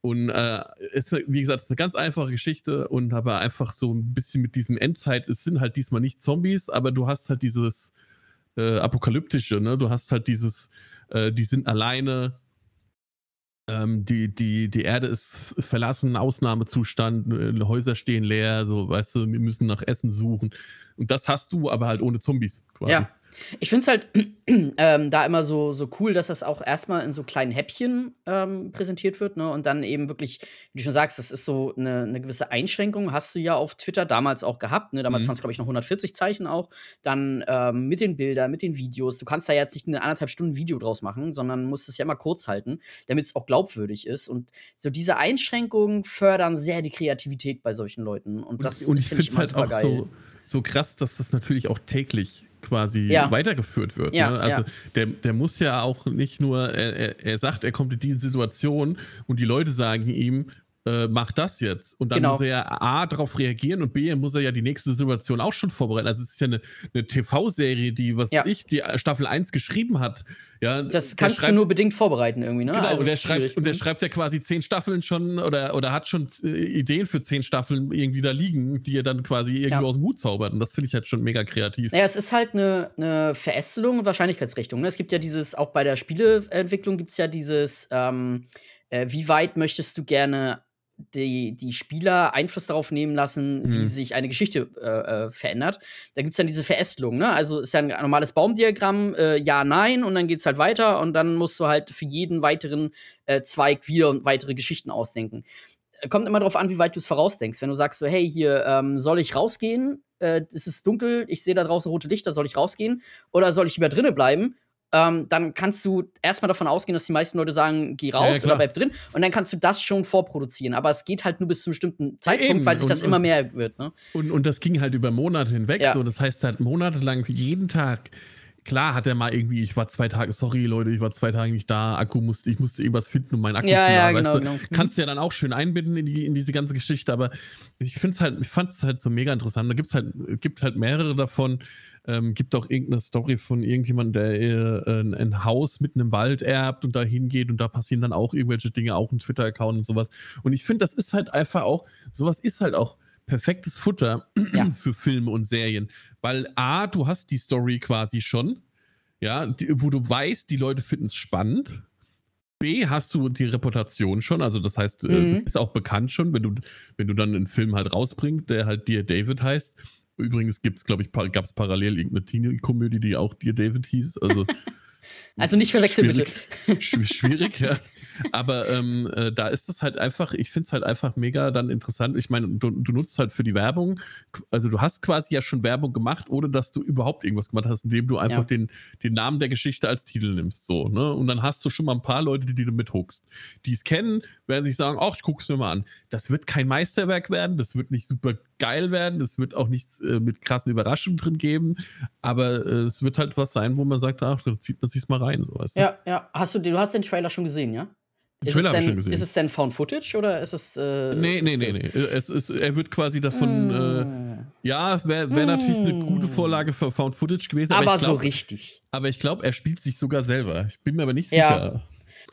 und äh, ist, wie gesagt, es ist eine ganz einfache Geschichte und aber einfach so ein bisschen mit diesem Endzeit, es sind halt diesmal nicht Zombies, aber du hast halt dieses äh, Apokalyptische, ne? Du hast halt dieses, äh, die sind alleine, ähm, die, die, die Erde ist verlassen, Ausnahmezustand, äh, Häuser stehen leer, so, weißt du, wir müssen nach Essen suchen. Und das hast du aber halt ohne Zombies quasi. Ja. Ich finde es halt ähm, da immer so, so cool, dass das auch erstmal in so kleinen Häppchen ähm, präsentiert wird, ne? Und dann eben wirklich, wie du schon sagst, das ist so eine, eine gewisse Einschränkung, hast du ja auf Twitter damals auch gehabt, ne? Damals mhm. waren es, glaube ich, noch 140 Zeichen auch. Dann ähm, mit den Bildern, mit den Videos. Du kannst da jetzt nicht eine anderthalb Stunden Video draus machen, sondern musst es ja immer kurz halten, damit es auch glaubwürdig ist. Und so diese Einschränkungen fördern sehr die Kreativität bei solchen Leuten. Und das und, und ich finde es halt auch geil. so, so krass, dass das natürlich auch täglich quasi ja. weitergeführt wird. Ja, ne? Also ja. der, der muss ja auch nicht nur, er, er sagt, er kommt in diese Situation und die Leute sagen ihm, äh, mach das jetzt. Und dann genau. muss er ja A, darauf reagieren und B, muss er ja die nächste Situation auch schon vorbereiten. Also es ist ja eine, eine TV-Serie, die, was ja. ich, die Staffel 1 geschrieben hat. Ja, das kannst schreibt, du nur bedingt vorbereiten irgendwie, ne? Genau, also und, der schreibt, und der schreibt ja quasi zehn Staffeln schon oder, oder hat schon äh, Ideen für zehn Staffeln irgendwie da liegen, die er dann quasi irgendwie ja. aus dem Hut zaubert. Und das finde ich halt schon mega kreativ. Naja, es ist halt eine, eine Verästelung und Wahrscheinlichkeitsrichtung. Ne? Es gibt ja dieses, auch bei der Spieleentwicklung gibt es ja dieses, ähm, äh, wie weit möchtest du gerne die, die Spieler Einfluss darauf nehmen lassen, mhm. wie sich eine Geschichte äh, äh, verändert. Da gibt es dann diese Verästelung, ne? Also ist ja ein normales Baumdiagramm, äh, ja, nein, und dann geht es halt weiter und dann musst du halt für jeden weiteren äh, Zweig wieder und weitere Geschichten ausdenken. Kommt immer darauf an, wie weit du es vorausdenkst. Wenn du sagst so, hey, hier ähm, soll ich rausgehen, äh, es ist dunkel, ich sehe da draußen rote Lichter, soll ich rausgehen? Oder soll ich lieber drinnen bleiben? Ähm, dann kannst du erstmal davon ausgehen, dass die meisten Leute sagen, geh raus ja, ja, oder bleib drin. Und dann kannst du das schon vorproduzieren. Aber es geht halt nur bis zu einem bestimmten Zeitpunkt, ja, weil sich das und, immer mehr wird. Ne? Und, und das ging halt über Monate hinweg. So. Das heißt halt monatelang jeden Tag. Klar hat er mal irgendwie, ich war zwei Tage, sorry Leute, ich war zwei Tage nicht da, Akku musste, ich musste irgendwas finden, um meinen Akku ja, zu laden. Ja, genau, weißt du? genau. Kannst du ja dann auch schön einbinden in, die, in diese ganze Geschichte, aber ich finde es halt, ich fand es halt so mega interessant. Da gibt's halt, gibt halt mehrere davon. Ähm, gibt auch irgendeine Story von irgendjemandem, der äh, ein, ein, Haus mitten im Wald erbt und da hingeht und da passieren dann auch irgendwelche Dinge, auch ein Twitter-Account und sowas. Und ich finde, das ist halt einfach auch, sowas ist halt auch perfektes Futter ja. für Filme und Serien. Weil A, du hast die Story quasi schon, ja, die, wo du weißt, die Leute finden es spannend. B, hast du die Reputation schon, also das heißt, äh, mhm. das ist auch bekannt schon, wenn du, wenn du dann einen Film halt rausbringst, der halt Dear David heißt, Übrigens gibt es, glaube ich, gab es parallel irgendeine Teenie-Komödie, die auch Dear David hieß. Also, also nicht verwechseln, bitte. Schwierig, ja. Aber ähm, äh, da ist es halt einfach, ich finde es halt einfach mega dann interessant. Ich meine, du, du, nutzt halt für die Werbung, also du hast quasi ja schon Werbung gemacht, ohne dass du überhaupt irgendwas gemacht hast, indem du einfach ja. den, den Namen der Geschichte als Titel nimmst. So, ne? Und dann hast du schon mal ein paar Leute, die, die du mithuckst. Die es kennen, werden sich sagen, ach, ich gucke es mir mal an. Das wird kein Meisterwerk werden, das wird nicht super geil werden, das wird auch nichts äh, mit krassen Überraschungen drin geben, aber äh, es wird halt was sein, wo man sagt, ach, da zieht man sich mal rein. So, weißt du? Ja, ja. Hast du, du hast den Trailer schon gesehen, ja? Ist es, denn, ist es denn Found Footage oder ist es. Äh, nee, nee, nee, nee. Es ist, er wird quasi davon. Mm. Äh, ja, es wäre wär mm. natürlich eine gute mm. Vorlage für Found Footage gewesen. Aber, aber glaub, so richtig. Aber ich glaube, er spielt sich sogar selber. Ich bin mir aber nicht ja. sicher.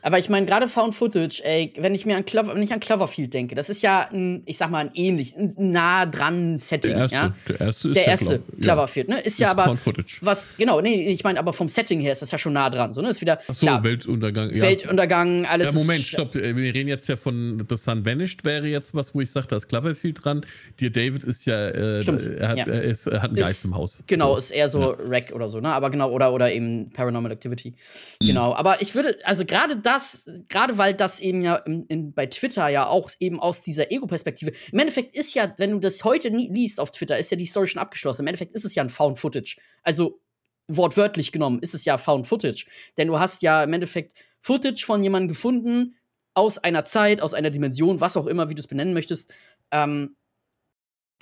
Aber ich meine, gerade Found Footage, ey, wenn ich mir an, Clover, wenn ich an Cloverfield denke, das ist ja ein, ich sag mal, ein ähnlich, ein nah dran Setting. Der erste, ja? der erste ist der erste Clover, Cloverfield, ne? Ist, ist ja aber. Found Footage. Was, genau, nee, ich meine, aber vom Setting her ist das ja schon nah dran. So, ne? Ist wieder. Ach so, klar, Weltuntergang. Ja. Weltuntergang, alles. Ja, Moment, stopp. Wir reden jetzt ja von The Sun Vanished, wäre jetzt was, wo ich sage, da ist Cloverfield dran. Dir David ist ja. Äh, Stimmt. Er hat, ja. er, ist, er hat einen Geist ist, im Haus. Genau, so. ist eher so ja. Wreck oder so, ne? Aber genau, oder, oder eben Paranormal Activity. Mhm. Genau. Aber ich würde, also gerade das, gerade weil das eben ja in, in, bei Twitter ja auch eben aus dieser Ego-Perspektive. Im Endeffekt ist ja, wenn du das heute nie liest auf Twitter, ist ja die Story schon abgeschlossen. Im Endeffekt ist es ja ein Found Footage. Also wortwörtlich genommen ist es ja Found Footage. Denn du hast ja im Endeffekt Footage von jemandem gefunden, aus einer Zeit, aus einer Dimension, was auch immer, wie du es benennen möchtest, ähm,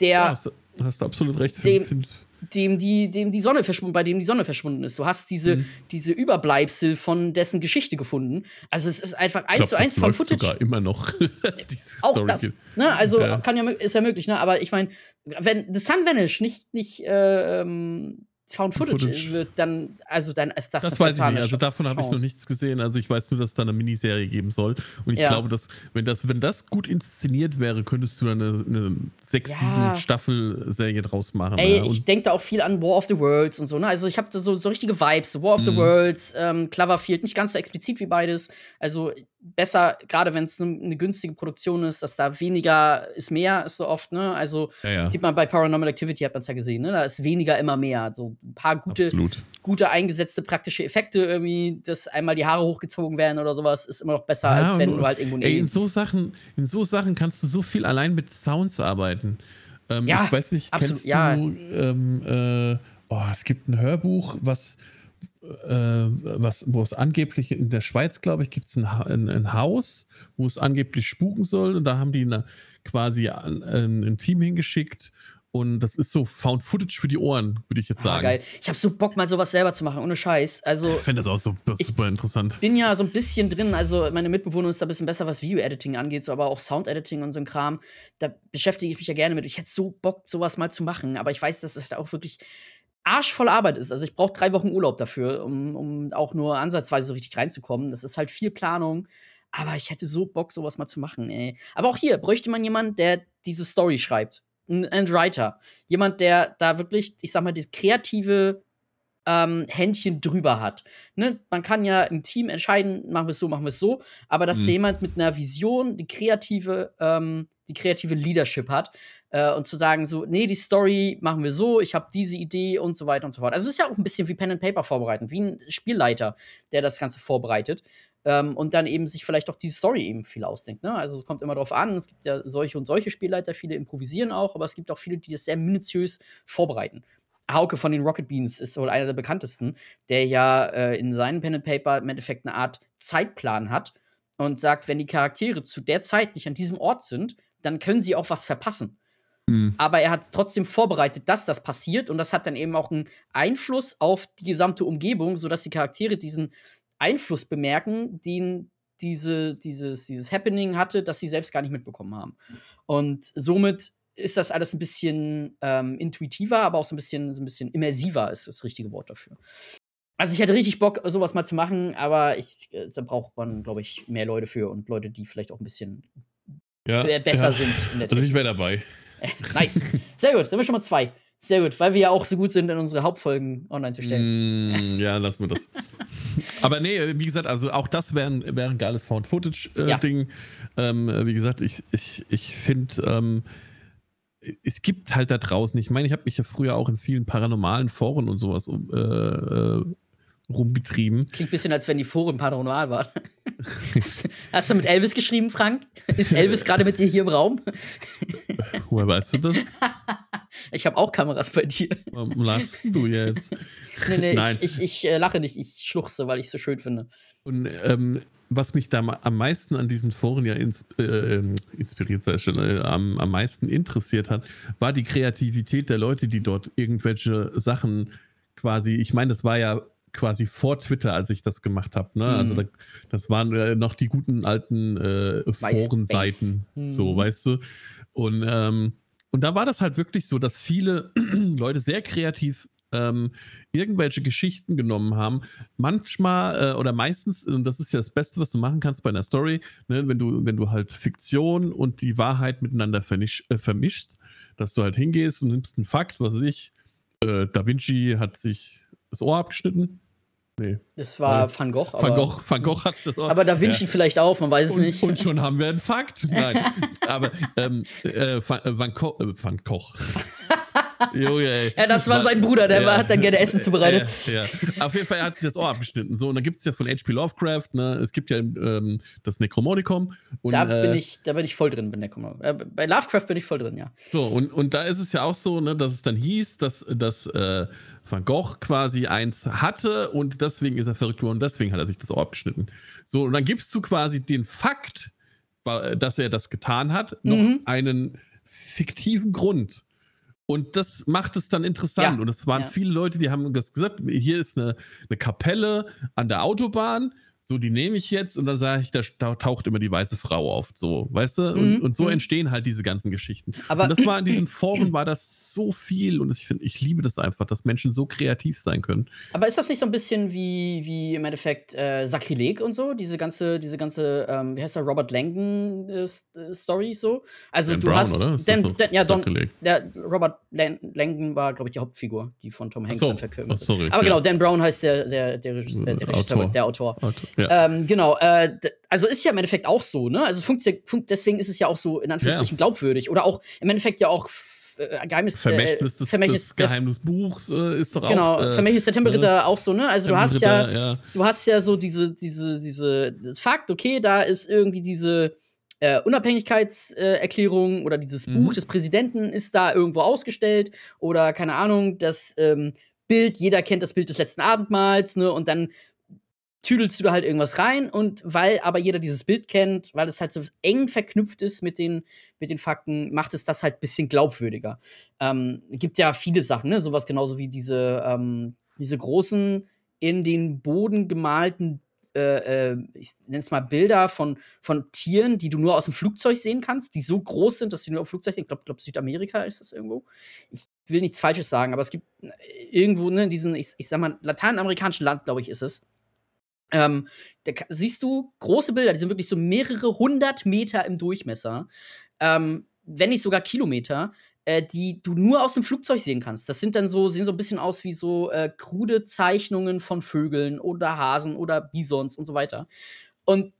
der. Ja, hast, hast du absolut recht. Dem, dem die, dem die Sonne verschwunden, bei dem die Sonne verschwunden ist. Du hast diese, mhm. diese Überbleibsel von dessen Geschichte gefunden. Also es ist einfach eins zu eins von Footage. sogar immer noch. auch das. Ne? Also ja. kann ja, ist ja möglich, ne? Aber ich meine, wenn The Sun Vanish nicht, nicht äh, ähm, Found Footage, Footage, wird, dann, also dann ist das Das weiß ich nicht. Also davon habe ich noch nichts gesehen. Also ich weiß nur, dass es da eine Miniserie geben soll. Und ich ja. glaube, dass, wenn das, wenn das gut inszeniert wäre, könntest du dann eine, eine sechs, ja. sieben Staffel-Serie draus machen. Ey, ne? ich denke da auch viel an War of the Worlds und so. Ne? Also ich habe so, so richtige Vibes. War of the mhm. Worlds, ähm, Cloverfield, nicht ganz so explizit wie beides. Also besser, gerade wenn es eine ne günstige Produktion ist, dass da weniger ist mehr, ist so oft, ne? Also ja, ja. sieht man bei Paranormal Activity, hat man es ja gesehen, ne? Da ist weniger immer mehr. So ein paar gute, gute eingesetzte praktische Effekte, irgendwie, dass einmal die Haare hochgezogen werden oder sowas, ist immer noch besser, ja, als wenn du halt irgendwo ey, in so Sachen, In so Sachen kannst du so viel allein mit Sounds arbeiten. Ähm, ja, ich weiß nicht, absolut, kennst du, ähm, äh, oh, es gibt ein Hörbuch, was was, wo es angeblich in der Schweiz, glaube ich, gibt es ein, ein, ein, Haus, wo es angeblich spuken soll. Und da haben die eine, quasi ein, ein, Team hingeschickt. Und das ist so Found Footage für die Ohren, würde ich jetzt ah, sagen. geil. Ich habe so Bock, mal sowas selber zu machen, ohne Scheiß. Also, ich fände das auch so das super interessant. Ich bin ja so ein bisschen drin, also meine Mitbewohnerin ist da ein bisschen besser, was Video-Editing angeht, so, aber auch Sound-Editing und so ein Kram. Da beschäftige ich mich ja gerne mit. Ich hätte so Bock, sowas mal zu machen, aber ich weiß, dass es halt auch wirklich arschvoll Arbeit ist. Also ich brauche drei Wochen Urlaub dafür, um, um auch nur ansatzweise so richtig reinzukommen. Das ist halt viel Planung. Aber ich hätte so Bock, sowas mal zu machen, ey. Aber auch hier bräuchte man jemanden, der diese Story schreibt. Ein, ein Writer. Jemand, der da wirklich, ich sag mal, das kreative ähm, Händchen drüber hat. Ne? Man kann ja im Team entscheiden, machen wir es so, machen wir es so, aber dass mhm. jemand mit einer Vision die kreative, ähm, die kreative Leadership hat, äh, und zu sagen, so, nee, die Story machen wir so, ich habe diese Idee und so weiter und so fort. Also es ist ja auch ein bisschen wie Pen and Paper vorbereiten, wie ein Spielleiter, der das Ganze vorbereitet. Ähm, und dann eben sich vielleicht auch die Story eben viel ausdenkt. Ne? Also es kommt immer darauf an, es gibt ja solche und solche Spielleiter, viele improvisieren auch, aber es gibt auch viele, die das sehr minutiös vorbereiten. Hauke von den Rocket Beans ist wohl einer der bekanntesten, der ja äh, in seinem Pen and Paper im Endeffekt eine Art Zeitplan hat und sagt, wenn die Charaktere zu der Zeit nicht an diesem Ort sind, dann können sie auch was verpassen. Mhm. Aber er hat trotzdem vorbereitet, dass das passiert und das hat dann eben auch einen Einfluss auf die gesamte Umgebung, sodass die Charaktere diesen Einfluss bemerken, den diese, dieses, dieses Happening hatte, das sie selbst gar nicht mitbekommen haben. Und somit ist das alles ein bisschen ähm, intuitiver, aber auch so ein bisschen, so ein bisschen immersiver ist das richtige Wort dafür. Also ich hätte richtig Bock, sowas mal zu machen, aber ich, äh, da braucht man, glaube ich, mehr Leute für und Leute, die vielleicht auch ein bisschen ja, besser ja. sind. also ich wäre dabei. Nice. Sehr gut, dann haben wir schon mal zwei. Sehr gut, weil wir ja auch so gut sind, in unsere Hauptfolgen online zu stellen. Mm, ja, lassen wir das. Aber nee, wie gesagt, also auch das wäre ein, wär ein geiles Found-Footage-Ding. Äh, ja. ähm, wie gesagt, ich, ich, ich finde, ähm, es gibt halt da draußen, ich meine, ich habe mich ja früher auch in vielen paranormalen Foren und sowas äh, äh, rumgetrieben. Klingt ein bisschen, als wenn die Foren paranormal waren. hast, hast, du mit Elvis geschrieben, Frank? Ist Elvis gerade mit dir hier im Raum? Woher weißt du das? Ich habe auch Kameras bei dir. Warum lachst du jetzt? Nee, nee, Nein. ich, ich, ich äh, lache nicht, ich schluchze, weil ich es so schön finde. Und ähm, was mich da am meisten an diesen Foren ja ins, äh, ähm, inspiriert sei schon, äh, am, am meisten interessiert hat, war die Kreativität der Leute, die dort irgendwelche Sachen quasi, ich meine, das war ja quasi vor Twitter, als ich das gemacht habe. Ne? Also mhm. Also da, das waren äh, noch die guten alten äh, Forenseiten, mhm. so, weißt du. Und, ähm, und da war das halt wirklich so, dass viele Leute sehr kreativ ähm, irgendwelche Geschichten genommen haben. Manchmal äh, oder meistens, und das ist ja das Beste, was du machen kannst bei einer Story, ne, wenn, du, wenn du halt Fiktion und die Wahrheit miteinander äh, vermischst, dass du halt hingehst und nimmst einen Fakt, was weiß ich, äh, Da Vinci hat sich das Ohr abgeschnitten, Nee. Das war Van Gogh. Van Gogh, Van Gogh hat das auch. Aber Da Vinci ja. vielleicht auch, man weiß es und, nicht. Und schon haben wir einen Fakt. Nein. aber ähm, äh, Van, äh, Van, Ko äh, Van Koch. Junge, ey. Ja, das war sein Bruder, der war, hat dann gerne Essen zubereitet. Ja, ja. Auf jeden Fall hat sich das Ohr abgeschnitten. So, und dann gibt es ja von H.P. Lovecraft, ne, es gibt ja ähm, das Necromonicon. Und, da, bin äh, ich, da bin ich voll drin bei Necromonicon. Äh, bei Lovecraft bin ich voll drin, ja. So, und, und da ist es ja auch so, ne, dass es dann hieß, dass, dass äh, Van Gogh quasi eins hatte und deswegen ist er verrückt geworden und deswegen hat er sich das Ohr abgeschnitten. So, und dann gibst du quasi den Fakt, dass er das getan hat, noch Mhm. einen fiktiven Grund. Und das macht es dann interessant. Ja, Und es waren ja. viele Leute, die haben das gesagt, hier ist eine, eine Kapelle an der Autobahn. So, die nehme ich jetzt und dann sage ich, da, taucht immer die weiße Frau auf. So, weißt du? Und, Mhm, und so mhm. entstehen halt diese ganzen Geschichten. Aber und das war in diesen Foren war das so viel und ich finde, ich liebe das einfach, dass Menschen so kreativ sein können. Aber ist das nicht so ein bisschen wie, wie im Endeffekt äh, Sakrileg und so? Diese ganze, diese ganze, ähm, wie heißt der, Robert Langdon äh, äh, Story so? Also Dan du Brown, hast. oder? Dan, Dan, ja, Don, der Robert Lan Langdon war, glaube ich, die Hauptfigur, die von Tom Hanks so. dann verkörpert wird. sorry, Aber ja. genau, Dan Brown heißt der, der, der, Regisseur, der, Regisseur, Autor. der Autor. Ja. Ähm, genau, äh, also ist ja im Endeffekt auch so, ne? Also es funkt, deswegen ist es ja auch so in Anführungsstrichen glaubwürdig. Oder auch im Endeffekt ja auch äh, Geheimnis, Vermächtnis des, Vermächtnis des Geheimnisbuchs äh, ist doch Genau, auch. äh, Vermächtnis der Tempelritter auch so, ne? Also du hast ja, ja. du hast ja so diese, diese, diese, das Fakt, okay, da ist irgendwie diese äh, Unabhängigkeitserklärung oder dieses Mhm. Buch des Präsidenten ist da irgendwo ausgestellt oder keine Ahnung, das ähm, Bild, jeder kennt das Bild des letzten Abendmahls, ne? Und dann tüdelst du da halt irgendwas rein und weil aber jeder dieses Bild kennt, weil es halt so eng verknüpft ist mit den, mit den Fakten, macht es das halt ein bisschen glaubwürdiger. Ähm, gibt ja viele Sachen, ne? Sowas genauso wie diese, ähm, diese großen in den Boden gemalten, äh, äh, ich nenne es mal Bilder von, von Tieren, die du nur aus dem Flugzeug sehen kannst, die so groß sind, dass du nur auf Flugzeug sehen. Ich glaube, glaub, Südamerika ist das irgendwo. Ich will nichts Falsches sagen, aber es gibt äh, irgendwo, ne, in diesen, ich, ich sag mal, lateinamerikanischen Land, glaube ich, ist es. Ähm, da siehst du große Bilder, die sind wirklich so mehrere hundert Meter im Durchmesser, ähm, wenn nicht sogar Kilometer, äh, die du nur aus dem Flugzeug sehen kannst. Das sind dann so, sehen so ein bisschen aus wie so äh, krude Zeichnungen von Vögeln oder Hasen oder Bisons und so weiter. Und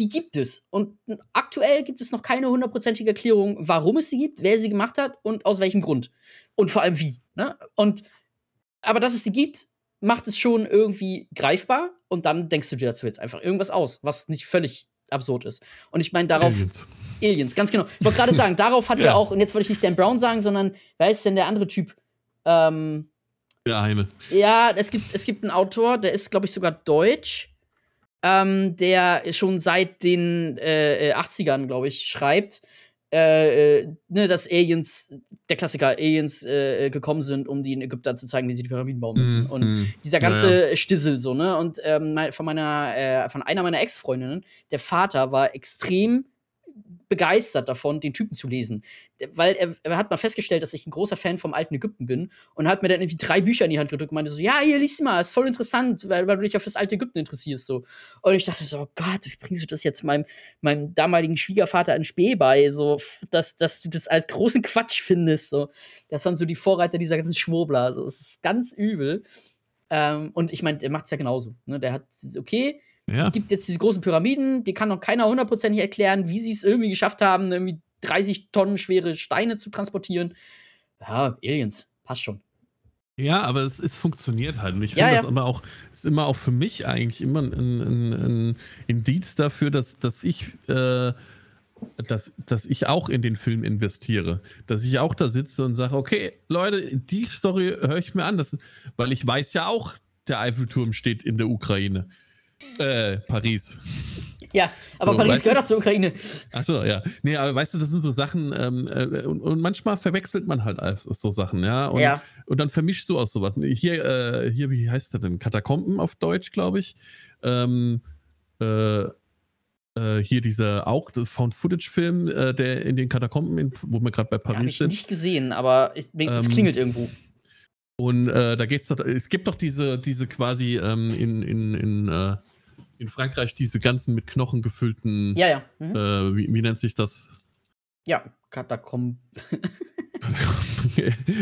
die gibt es. Und aktuell gibt es noch keine hundertprozentige Erklärung, warum es sie gibt, wer sie gemacht hat und aus welchem Grund. Und vor allem wie. Ne? Und aber dass es die gibt, macht es schon irgendwie greifbar und dann denkst du dir dazu jetzt einfach irgendwas aus, was nicht völlig absurd ist. Und ich meine, darauf Aliens. Aliens, ganz genau. Ich wollte gerade sagen, darauf hat Ja. ja auch, und jetzt wollte ich nicht Dan Brown sagen, sondern wer ist denn der andere Typ? Ähm, Der eine. ja, es gibt, es gibt einen Autor, der ist, glaube ich, sogar deutsch, ähm, der schon seit den äh, äh, 80ern, glaube ich, schreibt, äh, äh, ne, dass Aliens, der Klassiker, Aliens äh, gekommen sind, um den Ägyptern zu zeigen, wie sie die Pyramiden bauen müssen. Mhm, Und mhm. dieser ganze Ja, ja. Stissel so, ne? Und ähm, von meiner, äh, von einer meiner Ex-Freundinnen, der Vater war extrem begeistert davon, den Typen zu lesen. Weil er, er hat mal festgestellt, dass ich ein großer Fan vom alten Ägypten bin und hat mir dann irgendwie drei Bücher in die Hand gedrückt und meinte so, ja, hier, lies mal, ist voll interessant, weil, weil du dich ja fürs alte Ägypten interessierst. So. Und ich dachte so, oh Gott, wie bringst du das jetzt meinem, meinem damaligen Schwiegervater in Spee bei, so, dass, dass du das als großen Quatsch findest. So. Das waren so die Vorreiter dieser ganzen Schwurbler. So. Es ist ganz übel. Ähm, und ich meine, der macht es ja genauso. Ne? Der hat, okay, Ja. es gibt jetzt diese großen Pyramiden, die kann noch keiner hundertprozentig erklären, wie sie es irgendwie geschafft haben, irgendwie 30 Tonnen schwere Steine zu transportieren. Ja, Aliens, passt schon. Ja, aber es, es funktioniert halt. Und ich Ja, finde ja. das aber auch, ist immer auch für mich eigentlich immer ein, ein, ein Indiz dafür, dass, dass ich, äh, dass, dass ich auch in den Film investiere. Dass ich auch da sitze und sage, okay, Leute, die Story höre ich mir an, das, weil ich weiß ja auch, der Eiffelturm steht in der Ukraine. Äh, Paris. Ja, aber So, Paris weißt gehört auch zur Ukraine. Achso, ja. Nee, aber weißt du, das sind so Sachen, ähm, äh, und, und manchmal verwechselt man halt so Sachen, ja. Und, Ja. und dann vermischst du auch sowas. Hier, äh, hier, wie heißt der denn? Katakomben auf Deutsch, glaube ich. Ähm, äh, äh, hier dieser auch Found-Footage-Film, äh, der in den Katakomben, in, wo wir gerade bei Ja, hab Paris ich sind. nicht gesehen, aber es Ähm, klingelt irgendwo. Und äh, da geht's doch, es gibt doch diese, diese quasi ähm, in, in, in, äh, in Frankreich diese ganzen mit Knochen gefüllten, Ja, ja. Mhm. äh, wie, wie nennt sich das? Ja, Katakomben.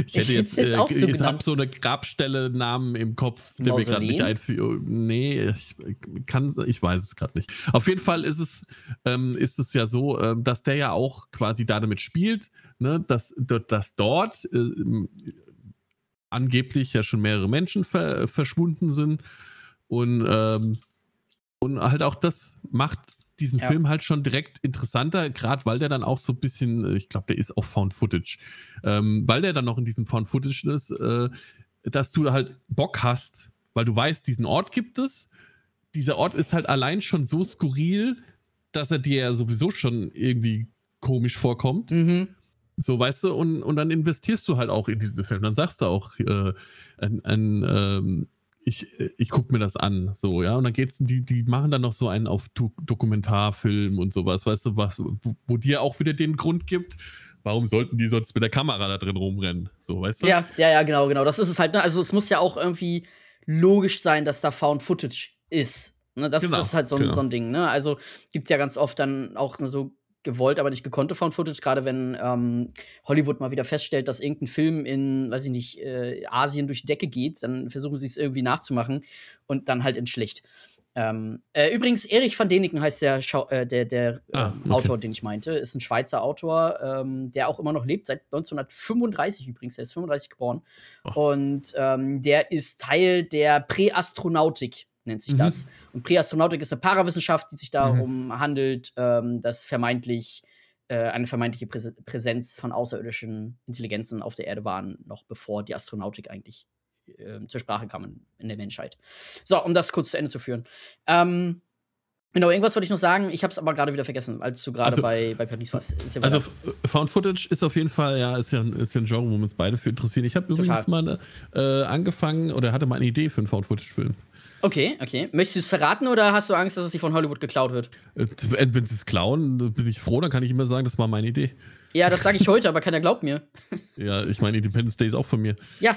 ich hätte jetzt, jetzt auch äh, so ich habe so eine Grabstelle Namen im Kopf, der mir gerade nicht einfällt. Nee, ich kann ich weiß es gerade nicht. Auf jeden Fall ist es ähm, ist es ja so, ähm, dass der ja auch quasi da damit spielt, ne, dass, dass dort äh, angeblich ja schon mehrere Menschen ver verschwunden sind und ähm, und halt auch das macht diesen ja. Film halt schon direkt interessanter, gerade weil der dann auch so ein bisschen, äh, ich glaube, der ist auch Found Footage, ähm, weil der dann noch in diesem Found Footage ist, äh, dass du halt Bock hast, weil du weißt, diesen Ort gibt es. Dieser Ort ist halt allein schon so skurril, dass er dir ja sowieso schon irgendwie komisch vorkommt. Mhm. So, weißt du, und, und dann investierst du halt auch in diesen Film. Dann sagst du auch, äh, ein, ein ähm, ich, ich gucke mir das an, so, ja. Und dann geht's, die, die machen dann noch so einen auf Do Dokumentarfilm und sowas, weißt du, was, wo, wo dir auch wieder den Grund gibt, warum sollten die sonst mit der Kamera da drin rumrennen? So, weißt du? Ja, ja, ja, genau, genau. Das ist es halt, ne? Also es muss ja auch irgendwie logisch sein, dass da Found Footage ist. Ne? Das, genau, ist halt so, genau. so ein Ding, ne? Also gibt's ja ganz oft dann auch so gewollt, aber nicht gekonnte Found Footage, gerade wenn ähm, Hollywood mal wieder feststellt, dass irgendein Film in, weiß ich nicht, äh, Asien durch die Decke geht, dann versuchen sie es irgendwie nachzumachen und dann halt in schlecht. Ähm, äh, übrigens, Erich van Deniken heißt der, Schau äh, der, der ah, ähm, okay. Autor, den ich meinte. Ist ein Schweizer Autor, ähm, der auch immer noch lebt, seit 1935 übrigens. Er ist 35 geboren. Oh. Und ähm, der ist Teil der Präastronautik nennt sich mhm. das. Und Präastronautik ist eine Parawissenschaft, die sich darum mhm. handelt, ähm, dass vermeintlich äh, eine vermeintliche Prä Präsenz von außerirdischen Intelligenzen auf der Erde waren, noch bevor die Astronautik eigentlich äh, zur Sprache kam in, der Menschheit. So, um das kurz zu Ende zu führen. Ähm, Genau, irgendwas wollte ich noch sagen, ich habe es aber gerade wieder vergessen, als du gerade also, bei, bei Paris warst. Ja also Found Footage ist auf jeden Fall, ja, ist ja, ist ja ein Genre, wo wir uns beide für interessieren. Ich habe übrigens mal äh, angefangen oder hatte mal eine Idee für einen Found Footage-Film. Okay, okay. Möchtest du es verraten oder hast du Angst, dass es dir von Hollywood geklaut wird? Äh, wenn sie es klauen, bin ich froh, dann kann ich immer sagen, das war meine Idee. Ja, das sage ich heute, aber keiner glaubt mir. Ja, ich meine, Independence Day ist auch von mir. Ja.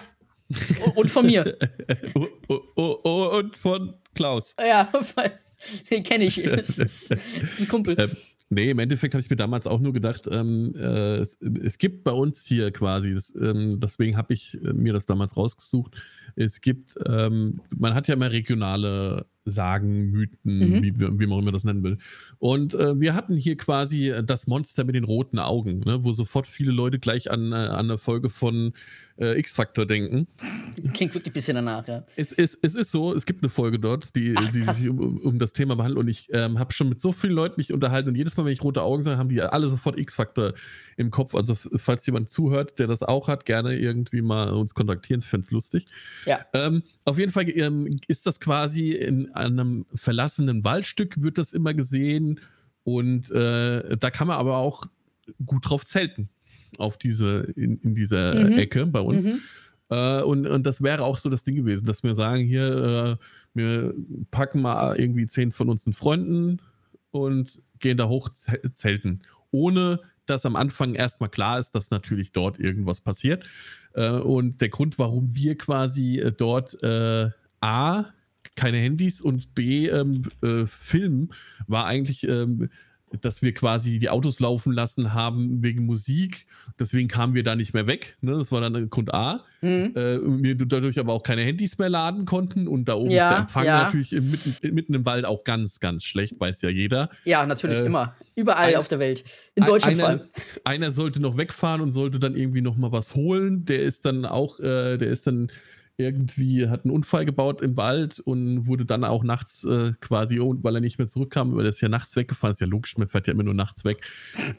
Und von mir. oh, oh, oh, oh, und von Klaus. Ja, den kenne ich. Das ist, das ist, ein Kumpel. Ähm, nee, im Endeffekt habe ich mir damals auch nur gedacht, ähm, äh, es, es, gibt bei uns hier quasi, das, ähm, deswegen habe ich äh, mir das damals rausgesucht, es gibt, ähm, man hat ja immer regionale Sagen, Mythen, mhm. wie, wie, man immer das nennen will. Und äh, wir hatten hier quasi das Monster mit den roten Augen, ne, wo sofort viele Leute gleich an, äh, an eine Folge von äh, X-Factor denken. Klingt wirklich ein bisschen danach, ja. Es, es, es ist so, es gibt eine Folge dort, die, Ach, die sich um, um, das Thema behandelt und ich ähm, habe schon mit so vielen Leuten mich unterhalten und jedes Mal, wenn ich rote Augen sage, haben die alle sofort X-Factor im Kopf. Also falls jemand zuhört, der das auch hat, gerne irgendwie mal uns kontaktieren, ich fände es lustig. Ja. Ähm, auf jeden Fall ähm, ist das quasi in einem verlassenen Waldstück, wird das immer gesehen und äh, da kann man aber auch gut drauf zelten auf diese, in, in dieser mhm. Ecke bei uns. Mhm. Äh, und, und das wäre auch so das Ding gewesen, dass wir sagen, hier, äh, wir packen mal irgendwie zehn von unseren Freunden und gehen da hoch zelten. Ohne dass am Anfang erstmal klar ist, dass natürlich dort irgendwas passiert. Äh, und der Grund, warum wir quasi äh, dort äh, A, keine Handys und B, ähm, äh, filmen, war eigentlich ähm, dass wir quasi die Autos laufen lassen haben wegen Musik. Deswegen kamen wir da nicht mehr weg. Ne? Das war dann Grund A. Mhm. Äh, wir dadurch aber auch keine Handys mehr laden konnten. Und da oben ja, ist der Empfang ja. natürlich mitten, mitten, im Wald auch ganz, ganz schlecht, weiß ja jeder. Ja, natürlich äh, immer. Überall ein, auf der Welt. In Deutschland einer, vor allem. Einer sollte noch wegfahren und sollte dann irgendwie noch mal was holen. Der ist dann auch, äh, der ist dann irgendwie hat einen Unfall gebaut im Wald und wurde dann auch nachts äh, quasi, weil er nicht mehr zurückkam, weil er ist ja nachts weggefahren, ist ja logisch, man fährt ja immer nur nachts weg,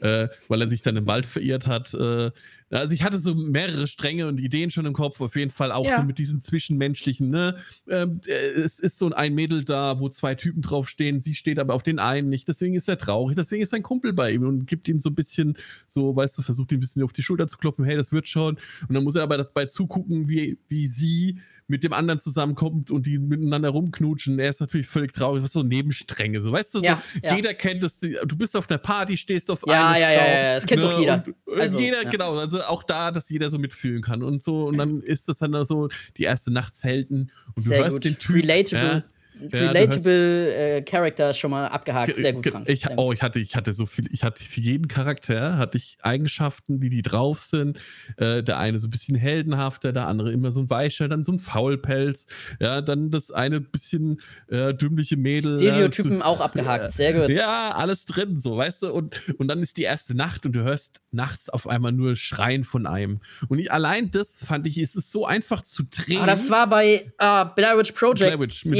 äh, weil er sich dann im Wald verirrt hat. Äh, also ich hatte so mehrere Stränge und Ideen schon im Kopf, auf jeden Fall auch ja. so mit diesen zwischenmenschlichen, ne? Ähm, äh, es ist so ein Mädel da, wo zwei Typen draufstehen, sie steht aber auf den einen nicht, deswegen ist er traurig, deswegen ist sein Kumpel bei ihm und gibt ihm so ein bisschen, so, weißt du, versucht ihm ein bisschen auf die Schulter zu klopfen, hey, das wird schon. Und dann muss er aber dabei zugucken, wie, wie sie mit dem anderen zusammenkommt und die miteinander rumknutschen. Er ist natürlich völlig traurig. Was so Nebenstränge, so weißt du, ja, so, ja. jeder kennt das. Du bist auf einer Party, stehst auf ja, eine ja, Frau. Ja, ja, ja, das kennt ne? doch jeder. Und, also, jeder, genau. Also auch da, dass jeder so mitfühlen kann und so. Und dann ist das dann so die erste Nacht zelten und Sehr du hörst gut. den Typ. Relatable. Relatable äh, Character schon mal abgehakt. Sehr gut, Frank. Ich, oh, ich hatte, ich hatte so viel, ich hatte für jeden Charakter hatte ich Eigenschaften, wie die drauf sind. Äh, der eine so ein bisschen heldenhafter, der andere immer so ein weicher, dann so ein Faulpelz. Ja, dann das eine bisschen äh, dümmliche Mädel. Stereotypen ja, auch abgehakt. Sehr gut. Ja, alles drin, so, weißt du? Und, und dann ist die erste Nacht und du hörst nachts auf einmal nur Schreien von einem. Und ich, allein das fand ich, ist es so einfach zu drehen. Aber das war bei uh, Blair Witch Project. Blair Witch mit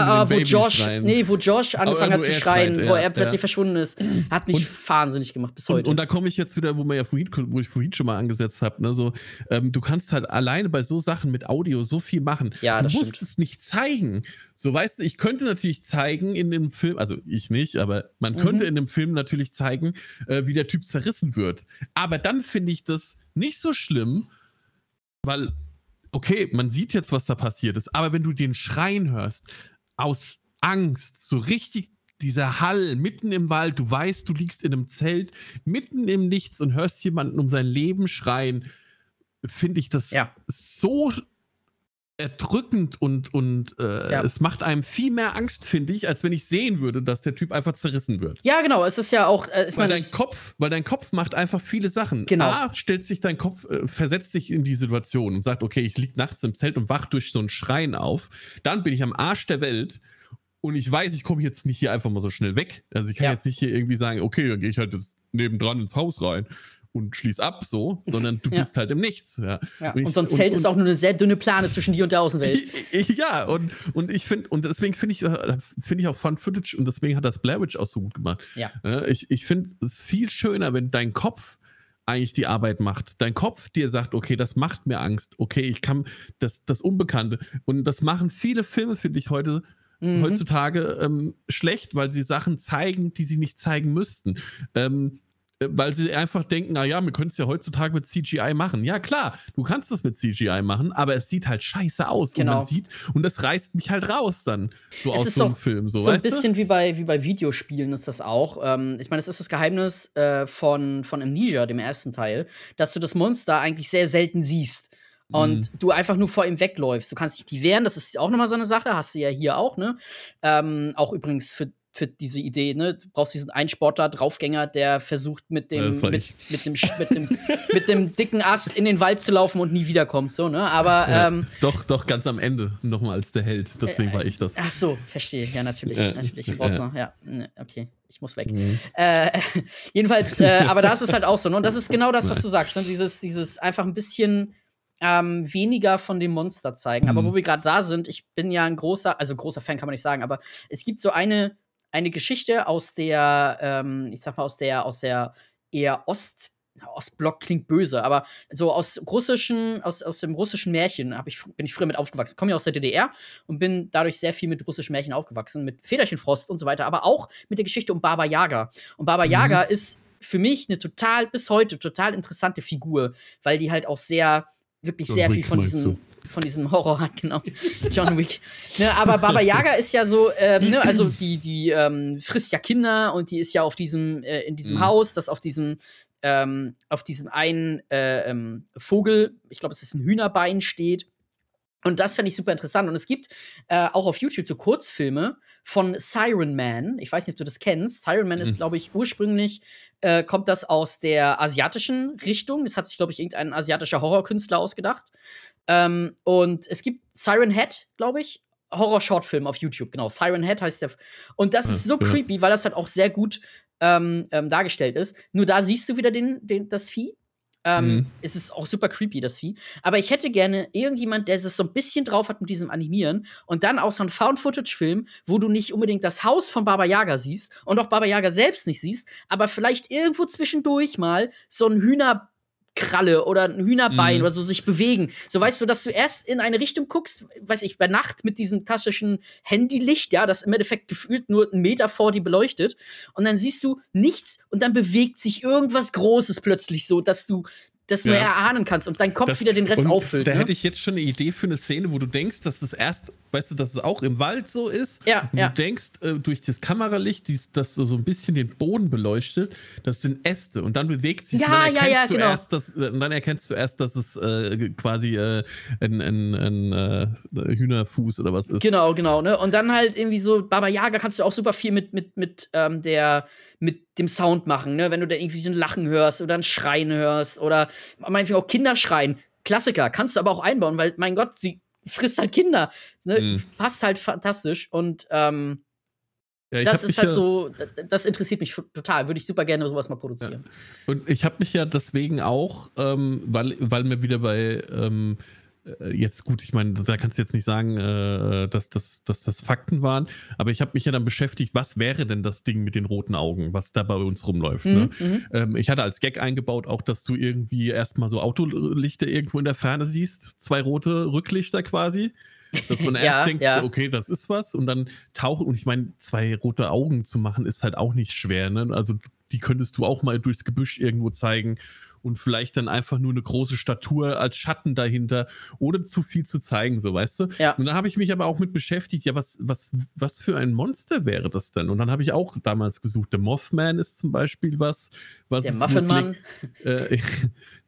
ja, wo Josh, nee, wo Josh angefangen hat zu schreien, schreit, wo er plötzlich ja. verschwunden ist. Hat mich und, wahnsinnig gemacht bis heute. Und, und da komme ich jetzt wieder, wo, man ja vorhin, wo ich vorhin schon mal angesetzt habe. Ne, so, ähm, du kannst halt alleine bei so Sachen mit Audio so viel machen. Ja, du musst stimmt. es nicht zeigen. So, weißt du, ich könnte natürlich zeigen in dem Film, also ich nicht, aber man mhm. könnte in dem Film natürlich zeigen, äh, wie der Typ zerrissen wird. Aber dann finde ich das nicht so schlimm, weil, okay, man sieht jetzt, was da passiert ist, aber wenn du den Schreien hörst, aus Angst, so richtig dieser Hall mitten im Wald, du weißt, du liegst in einem Zelt, mitten im Nichts und hörst jemanden um sein Leben schreien, finde ich das ja. so erdrückend und, und äh, ja. es macht einem viel mehr Angst, finde ich, als wenn ich sehen würde, dass der Typ einfach zerrissen wird. Ja, genau. Es ist ja auch. Äh, weil dein Kopf, weil dein Kopf macht einfach viele Sachen. Genau. A, stellt sich dein Kopf, äh, versetzt sich in die Situation und sagt, okay, ich liege nachts im Zelt und wach durch so ein Schreien auf. Dann bin ich am Arsch der Welt und ich weiß, ich komme jetzt nicht hier einfach mal so schnell weg. Also ich kann ja. jetzt nicht hier irgendwie sagen, okay, dann gehe ich halt das nebendran ins Haus rein und schließ ab so, sondern du ja. bist halt im Nichts. Ja. ja. Und, ich, und, so ein Zelt und, ist auch nur eine sehr dünne Plane zwischen dir und der Außenwelt. Ja, und, und ich finde, und deswegen finde ich, äh, finde ich auch Fun Footage und deswegen hat das Blair Witch auch so gut gemacht. Ja. Ich, ich finde es viel schöner, wenn dein Kopf eigentlich die Arbeit macht. Dein Kopf dir sagt, okay, das macht mir Angst, okay, ich kann das, das Unbekannte. Und das machen viele Filme, finde ich, heute mhm. heutzutage ähm, schlecht, weil sie Sachen zeigen, die sie nicht zeigen müssten. Ähm, äh, weil sie einfach denken, naja, wir können es ja heutzutage mit CGI machen. Ja, klar, du kannst es mit CGI machen, aber es sieht halt scheiße aus. Genau. Und man sieht, und das reißt mich halt raus dann, so es aus so einem Film. So, so ein bisschen wie bei, wie bei Videospielen ist das auch. Ähm, ich meine, das ist das Geheimnis äh, von, von Amnesia, dem ersten Teil, dass du das Monster eigentlich sehr selten siehst und mhm. du einfach nur vor ihm wegläufst. Du kannst dich nicht wehren, das ist auch nochmal so eine Sache, hast du ja hier auch, ne? Ähm, auch übrigens für für diese Idee, ne? Du brauchst diesen einen Sportler, Draufgänger, der versucht mit dem, ja, mit, mit, dem, mit, dem, mit dem dicken Ast in den Wald zu laufen und nie wiederkommt, so, ne? Aber ja, ähm, doch, doch ganz am Ende nochmal als der Held. Deswegen äh, war ich das. Ach so, verstehe. Ja, natürlich, äh, natürlich. Du brauchst noch, ja, ne, okay, ich muss weg. Mhm. Äh, jedenfalls, äh, aber da ist es halt auch so, ne? Und das ist genau das, was du sagst, ne? Dieses, dieses einfach ein bisschen ähm, weniger von dem Monster zeigen. Mhm. Aber wo wir gerade da sind, ich bin ja ein großer, also großer Fan kann man nicht sagen, aber es gibt so eine eine Geschichte aus der, ähm, ich sag mal, aus der, aus der eher Ost, Ostblock klingt böse, aber so aus russischen, aus, aus dem russischen Märchen ich, bin ich früher mit aufgewachsen. Komme ja aus der DDR und bin dadurch sehr viel mit russischen Märchen aufgewachsen, mit Federchenfrost und so weiter, aber auch mit der Geschichte um Baba Yaga. Und Baba mhm. Yaga ist für mich eine total, bis heute total interessante Figur, weil die halt auch sehr, wirklich sehr viel von diesen von diesem Horror hat, genau. John Wick. Ne, aber Baba Yaga ist ja so, ähm, ne, also die, die ähm, frisst ja Kinder und die ist ja auf diesem, äh, in diesem mhm. Haus, das auf diesem, ähm, auf diesem einen äh, ähm, Vogel, ich glaube, es ist ein Hühnerbein steht. Und das fände ich super interessant. Und es gibt äh, auch auf YouTube so Kurzfilme von Siren Man. Ich weiß nicht, ob du das kennst. Siren Man mhm. ist, glaube ich, ursprünglich äh, kommt das aus der asiatischen Richtung. Das hat sich, glaube ich, irgendein asiatischer Horrorkünstler ausgedacht. Ähm, und es gibt Siren Head, glaube ich, Horror-Shortfilm auf YouTube, genau. Siren Head heißt der. Und das ist so ja. creepy, weil das halt auch sehr gut ähm, ähm, dargestellt ist. Nur da siehst du wieder den, den, das Vieh. Ähm, mhm. Es ist auch super creepy, das Vieh. Aber ich hätte gerne irgendjemand, der es so ein bisschen drauf hat mit diesem Animieren und dann auch so ein Found-Footage-Film, wo du nicht unbedingt das Haus von Baba Yaga siehst und auch Baba Yaga selbst nicht siehst, aber vielleicht irgendwo zwischendurch mal so ein Hühner Kralle oder ein Hühnerbein mhm. oder so sich bewegen. So weißt du, dass du erst in eine Richtung guckst, weiß ich, bei Nacht mit diesem klassischen Handylicht, ja, das im Endeffekt gefühlt nur einen Meter vor dir beleuchtet. Und dann siehst du nichts und dann bewegt sich irgendwas Großes plötzlich so, dass du das du ja. erahnen kannst und dein Kopf das, wieder den Rest auffüllt. Da ne? hätte ich jetzt schon eine Idee für eine Szene, wo du denkst, dass das erst weißt du, dass es auch im Wald so ist. Ja, und ja. du denkst, äh, durch das Kameralicht, dies, das so, so ein bisschen den Boden beleuchtet, das sind Äste. Und dann bewegt sich Ja, und dann ja, erkennst ja, du genau. erst, dass, äh, und dann erkennst du erst, dass es äh, quasi äh, ein, ein, ein äh, Hühnerfuß oder was ist. Genau, genau, ne? Und dann halt irgendwie so, Baba Yaga kannst du auch super viel mit, mit, mit, ähm, der, mit dem Sound machen, ne? Wenn du da irgendwie so ein Lachen hörst oder ein Schreien hörst oder meinetwegen auch Kinder schreien. Klassiker, kannst du aber auch einbauen, weil, mein Gott, sie frisst halt Kinder. Ne? Mhm. Passt halt fantastisch. Und ähm, Ja, das ist halt ja- so, das interessiert mich total. Würde ich super gerne sowas mal produzieren. Und ich habe mich ja deswegen auch, ähm, weil, weil mir wieder bei ähm, äh, jetzt gut, ich meine, da kannst du jetzt nicht sagen, äh, dass, das, dass das Fakten waren, aber ich habe mich ja dann beschäftigt, was wäre denn das Ding mit den roten Augen, was da bei uns rumläuft. Ne? Mhm, mhm. Ähm, ich hatte als Gag eingebaut auch, dass du irgendwie erstmal so Autolichter irgendwo in der Ferne siehst, zwei rote Rücklichter quasi. Dass man erst Ja, denkt, ja. okay, das ist was und dann tauchen, und ich meine, zwei rote Augen zu machen, ist halt auch nicht schwer, ne? Also die könntest du auch mal durchs Gebüsch irgendwo zeigen und vielleicht dann einfach nur eine große Statur als Schatten dahinter, ohne zu viel zu zeigen, so weißt du. Ja. Und dann habe ich mich aber auch mit beschäftigt, ja, was, was, was für ein Monster wäre das denn? Und dann habe ich auch damals gesucht, der Mothman ist zum Beispiel was, was Der Muffinmann. äh,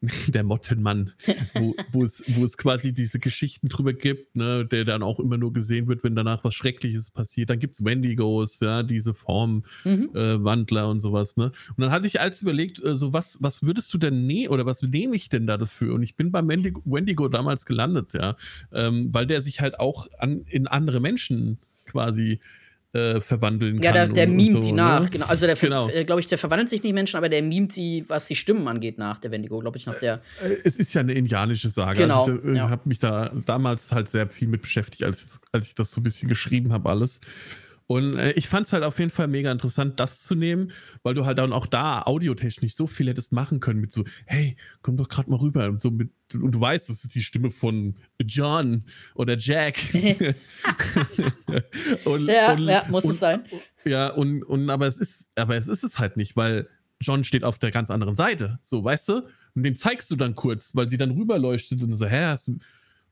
der Mottenmann, wo, wo, es, wo es quasi diese Geschichten drüber gibt, ne, der dann auch immer nur gesehen wird, wenn danach was Schreckliches passiert. Dann gibt es Wendigos, ja, diese Formwandler Mhm. äh, und sowas, ne? Und dann hatte ich als überlegt, äh, so was, was würdest du denn nehmen oder was nehme ich denn da dafür? Und ich bin bei Wendigo, Wendigo damals gelandet, ja, ähm, weil der sich halt auch an, in andere Menschen quasi äh, verwandeln Ja, kann. der, der und, und mimt so, die nach, Ne? genau. Also der, Genau. glaube ich, der verwandelt sich nicht Menschen, aber der mimt sie, was die Stimmen angeht, nach, der Wendigo, glaube ich, nach der. Äh, Es ist ja eine indianische Sage. Genau, Also ich äh, ja. habe mich da damals halt sehr viel mit beschäftigt, als, als ich das so ein bisschen geschrieben habe, alles. Und äh, ich fand es halt auf jeden Fall mega interessant, das zu nehmen, weil du halt dann auch da audiotechnisch so viel hättest machen können mit so, hey, komm doch gerade mal rüber. Und, so mit, und du weißt, das ist die Stimme von John oder Jack. und, Ja, und, ja, muss und, es sein. ja, und, und aber es ist, aber es ist es halt nicht, weil John steht auf der ganz anderen Seite. So, weißt du? Und den zeigst du dann kurz, weil sie dann rüberleuchtet und so, hä, hast.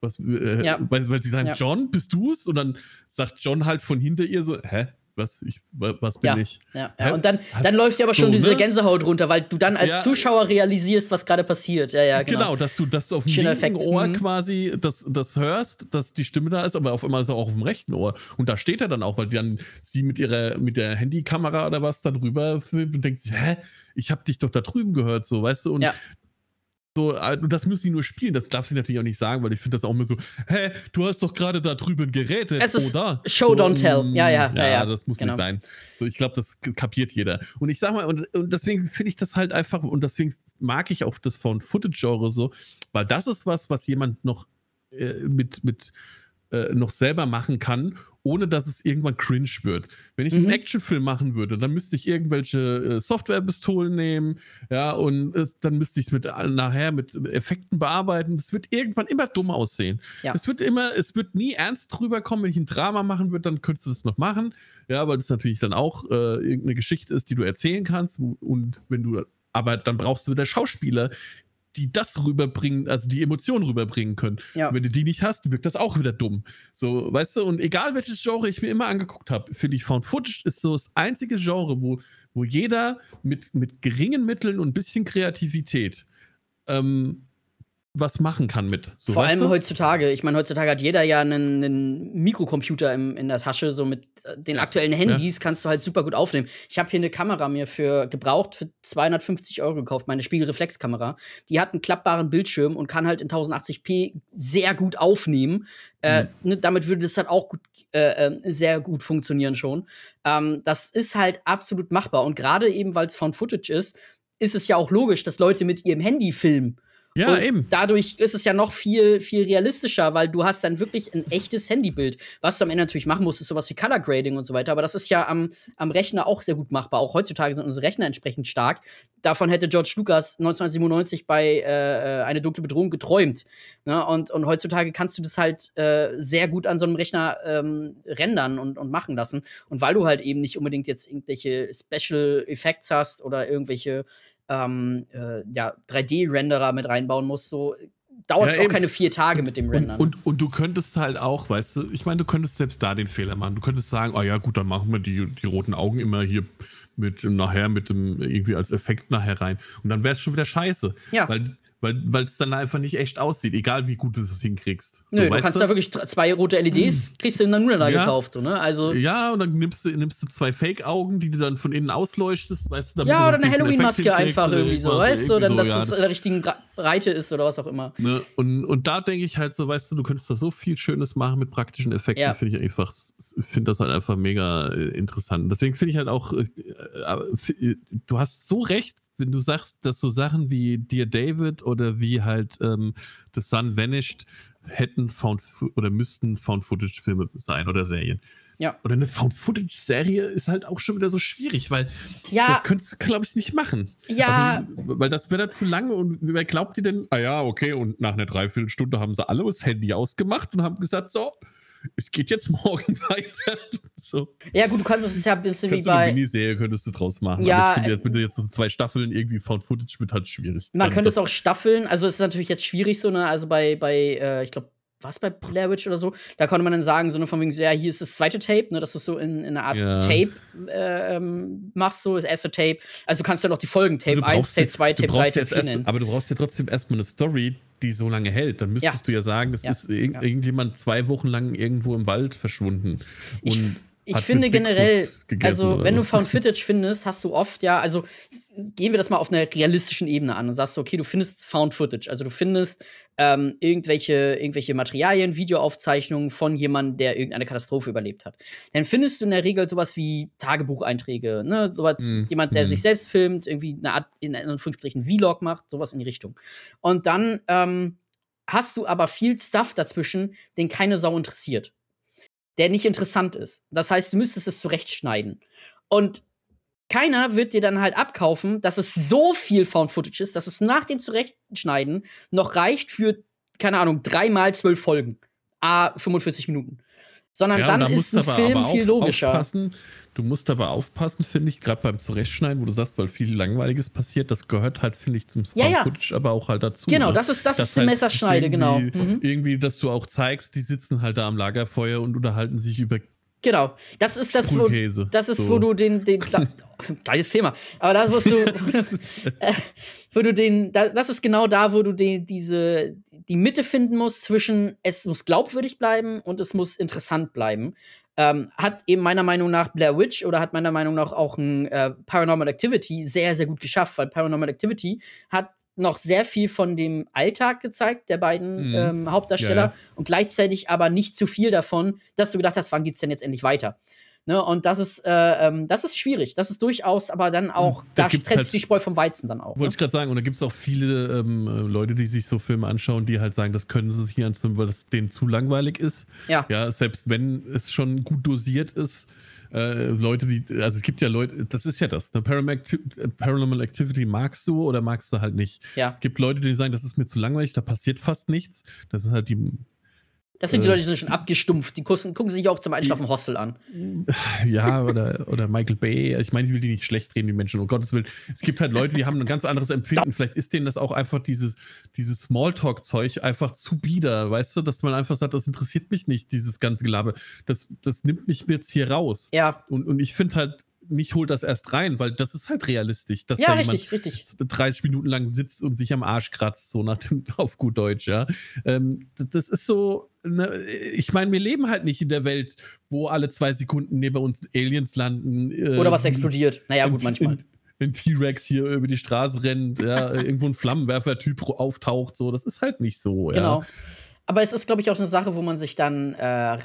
Was, äh, Ja. weil, weil sie sagen, Ja. John, bist du's? Und dann sagt John halt von hinter ihr so, hä? Was, ich, wa- was bin Ja. ich? Ja, ja. Und dann, Hast- dann läuft ja aber so, schon diese ne? Gänsehaut runter, weil du dann als Ja. Zuschauer realisierst, was gerade passiert. Ja, ja, Genau. genau. dass du das auf dem Schöner linken Effekt. Ohr Mhm. quasi das, das hörst, dass die Stimme da ist, aber auf einmal ist er auch auf dem rechten Ohr. Und da steht er dann auch, weil dann sie mit ihrer mit der Handykamera oder was da drüber filmt und denkt sich, hä, ich habe dich doch da drüben gehört, so, weißt du? Und. So, äh, das muss sie nur spielen, das darf sie natürlich auch nicht sagen, weil ich finde das auch immer so, hä, du hast doch gerade da drüben gerätet, Es ist oder? Show, so, don't tell. mm, Ja, ja, ja, ja. das muss Genau. nicht sein. So, ich glaube, das kapiert jeder. Und ich sag mal, und, und deswegen finde ich das halt einfach, und deswegen mag ich auch das Found-Footage-Genre so, weil das ist was, was jemand noch äh, mit, mit äh, noch selber machen kann, ohne dass es irgendwann cringe wird. Wenn ich Mhm. einen Actionfilm machen würde, dann müsste ich irgendwelche äh, Softwarepistolen nehmen, ja, und äh, dann müsste ich es mit äh, nachher mit Effekten bearbeiten. Das wird irgendwann immer dumm aussehen. Ja. Es wird immer, es wird nie ernst drüber kommen. Wenn ich ein Drama machen würde, dann könntest du das noch machen. Ja, weil das natürlich dann auch äh, irgendeine Geschichte ist, die du erzählen kannst. Und wenn du, aber dann brauchst du wieder Schauspieler, die das rüberbringen, also die Emotionen rüberbringen können. Ja. Wenn du die nicht hast, wirkt das auch wieder dumm. So, weißt du, und egal welches Genre ich mir immer angeguckt habe, finde ich Found Footage ist so das einzige Genre, wo, wo jeder mit, mit geringen Mitteln und ein bisschen Kreativität ähm, was machen kann mit. So, Vor allem du? heutzutage. Ich meine, heutzutage hat jeder ja einen, einen Mikrocomputer im, in der Tasche. So mit äh, den aktuellen Handys kannst du halt super gut aufnehmen. Ich habe hier eine Kamera mir für gebraucht für 250 Euro gekauft, meine Spiegelreflexkamera. Die hat einen klappbaren Bildschirm und kann halt in 1080p sehr gut aufnehmen. Äh, ne, damit würde das halt auch gut, äh, äh, sehr gut funktionieren schon. Ähm, das ist halt absolut machbar. Und gerade eben, weil es Found Footage ist, ist es ja auch logisch, dass Leute mit ihrem Handy filmen. Ja, und eben. dadurch ist es ja noch viel, viel realistischer, weil du hast dann wirklich ein echtes Handybild. Was du am Ende natürlich machen musst, ist sowas wie Color Grading und so weiter. Aber das ist ja am, am Rechner auch sehr gut machbar. Auch heutzutage sind unsere Rechner entsprechend stark. Davon hätte George Lucas 1997 bei äh, äh, Eine dunkle Bedrohung geträumt. Ne? Und, und heutzutage kannst du das halt äh, sehr gut an so einem Rechner ähm, rendern und, und machen lassen. Und weil du halt eben nicht unbedingt jetzt irgendwelche Special Effects hast oder irgendwelche ähm, äh, ja, 3D-Renderer mit reinbauen musst, so dauert es Ja, auch eben. keine vier Tage mit dem Und, Rendern. und, und du könntest halt auch, weißt du, ich meine, du könntest selbst da den Fehler machen. Du könntest sagen, oh ja, gut, dann machen wir die, die roten Augen immer hier mit nachher mit dem irgendwie als Effekt nachher rein. Und dann wäre es schon wieder scheiße. Ja. Weil weil es dann einfach nicht echt aussieht, egal wie gut du es hinkriegst. So, Nö, du kannst da wirklich zwei rote LEDs, kriegst du in der Nuna Ja. gekauft, so, ne? Also, Ja, und dann nimmst du, nimmst du zwei Fake-Augen, die du dann von innen ausleuchtest, weißt du, damit ja, du oder eine Halloween-Maske einfach irgendwie so, weißt du? Dann, irgendwie dass so, es ja. in der richtigen Breite ist oder was auch immer. Ne? Und, und da denke ich halt so, weißt du, du könntest da so viel Schönes machen mit praktischen Effekten, Ja. finde ich einfach, finde das halt einfach mega äh, interessant. Deswegen finde ich halt auch, äh, äh, äh, du hast so recht, wenn du sagst, dass so Sachen wie Dear David oder wie halt ähm, The Sun Vanished hätten Found oder müssten Found-Footage-Filme sein oder Serien. Ja. Oder eine Found-Footage-Serie ist halt auch schon wieder so schwierig, weil Ja, das könntest du, glaube ich, nicht machen. ja, Also, weil das wäre dann zu lang und wer glaubt die denn? Ah ja, okay, und nach einer Dreiviertelstunde haben sie alle das Handy ausgemacht und haben gesagt, so, es geht jetzt morgen weiter. So. ja, gut, du kannst es ja ein bisschen wie Kannst eine bei. Miniserie könntest du draus machen. Ja, Aber ich finde äh, jetzt, wenn du jetzt so zwei Staffeln irgendwie Found Footage wird halt schwierig. Man könnte es auch staffeln, also es ist natürlich jetzt schwierig so, ne? Also bei, bei äh, ich glaube, was bei Blair Witch oder so, da konnte man dann sagen, so von wegen, so, ja, hier ist das zweite Tape, ne, dass du es so in, in einer Art Ja. Tape äh, ähm, machst, so das erste Tape. Also du kannst ja noch die Folgen Tape 1, brauchst Tape jetzt- 2, du Tape 3, brauchst Tape jetzt 4 erst, nennen. Aber du brauchst ja trotzdem erstmal eine Story, die so lange hält. Dann müsstest Ja. du ja sagen, das Ja. ist irg irgendjemand zwei Wochen lang irgendwo im Wald verschwunden. Und ich hat finde generell, gegessen also wenn du. Found Footage findest, hast du oft ja, also gehen wir das mal auf einer realistischen Ebene an und sagst, so, okay, du findest Found Footage, also du findest ähm, irgendwelche, irgendwelche Materialien, Videoaufzeichnungen von jemandem, der irgendeine Katastrophe überlebt hat. Dann findest du in der Regel sowas wie Tagebucheinträge, ne, sowas, Mhm. jemand, der Mhm. sich selbst filmt, irgendwie eine Art, in Anführungsstrichen, Vlog macht, sowas in die Richtung. Und dann ähm, hast du aber viel Stuff dazwischen, den keine Sau interessiert der nicht interessant ist. Das heißt, du müsstest es zurechtschneiden. Und keiner wird dir dann halt abkaufen, dass es so viel Found Footage ist, dass es nach dem Zurechtschneiden noch reicht für, keine Ahnung, dreimal zwölf Folgen. A, 45 Minuten. Sondern Ja, dann ist ein Film viel logischer. Aufpassen. Du musst aber aufpassen, finde ich, gerade beim Zurechtschneiden, wo du sagst, weil viel Langweiliges passiert, das gehört halt, finde ich, zum Ja, ja. Aber auch halt dazu. Genau, ne? das ist das Dass ist die halt Messerschneide, genau. irgendwie- Mhm. Irgendwie, dass du auch zeigst, die sitzen halt da am Lagerfeuer und unterhalten sich über Genau. Das ist das, wo. Das ist, So. wo du den, den geiles Thema. Aber da wirst du, äh, wo du den, da, das ist genau da, wo du den, diese, die Mitte finden musst zwischen, es muss glaubwürdig bleiben und es muss interessant bleiben. Ähm, hat eben meiner Meinung nach Blair Witch oder hat meiner Meinung nach auch ein äh, Paranormal Activity sehr, sehr gut geschafft, weil Paranormal Activity hat noch sehr viel von dem Alltag gezeigt, der beiden Mhm. ähm, Hauptdarsteller, Ja, ja. und gleichzeitig aber nicht zu viel davon, dass du gedacht hast, wann geht's denn jetzt endlich weiter? Ne, und das ist, äh, ähm, das ist schwierig. Das ist durchaus, aber dann auch, Hm, Da da, gibt's trennt halt- sich die Spreu vom Weizen dann auch. Ne? Wollte ich gerade sagen, und da gibt es auch viele ähm, äh, Leute, die sich so Filme anschauen, die halt sagen, das können sie sich nicht ansehen, weil das denen zu langweilig ist. Ja. Ja, selbst wenn es schon gut dosiert ist. Äh, Leute, die, also es gibt ja Leute, das ist ja das. Ne? Paranormal, äh, Paranormal Activity magst du oder magst du halt nicht. Ja. Es gibt Leute, die sagen, das ist mir zu langweilig, da passiert fast nichts. Das sind halt die, Das sind die äh, Leute, die sind schon abgestumpft. Die gucken, gucken sich auch zum Einschlafen Hostel an. ja, oder, oder Michael Bay. Ich meine, ich will die nicht schlecht reden, die Menschen, um Gottes Willen. Es gibt halt Leute, die haben ein ganz anderes Empfinden. Vielleicht ist denen das auch einfach dieses, dieses Smalltalk-Zeug einfach zu bieder, weißt du, dass man einfach sagt, das interessiert mich nicht, dieses ganze Gelaber. Das, das nimmt mich jetzt hier raus. Ja, Und, und ich finde halt, mich holt das erst rein, weil das ist halt realistisch, dass ja, da richtig, jemand richtig. 30 Minuten lang sitzt und sich am Arsch kratzt, so nach dem, auf gut Deutsch, ja. Ähm, das, das ist so, ne, ich meine, wir leben halt nicht in der Welt, wo alle zwei Sekunden neben uns Aliens landen. äh, Oder was die- explodiert. Naja, gut, manchmal. Ein, ein T-Rex hier über die Straße rennt, ja, irgendwo ein Flammenwerfer-Typ auftaucht, so. Das ist halt nicht so, ja. Aber es ist, glaube ich, auch eine Sache, wo man sich dann äh,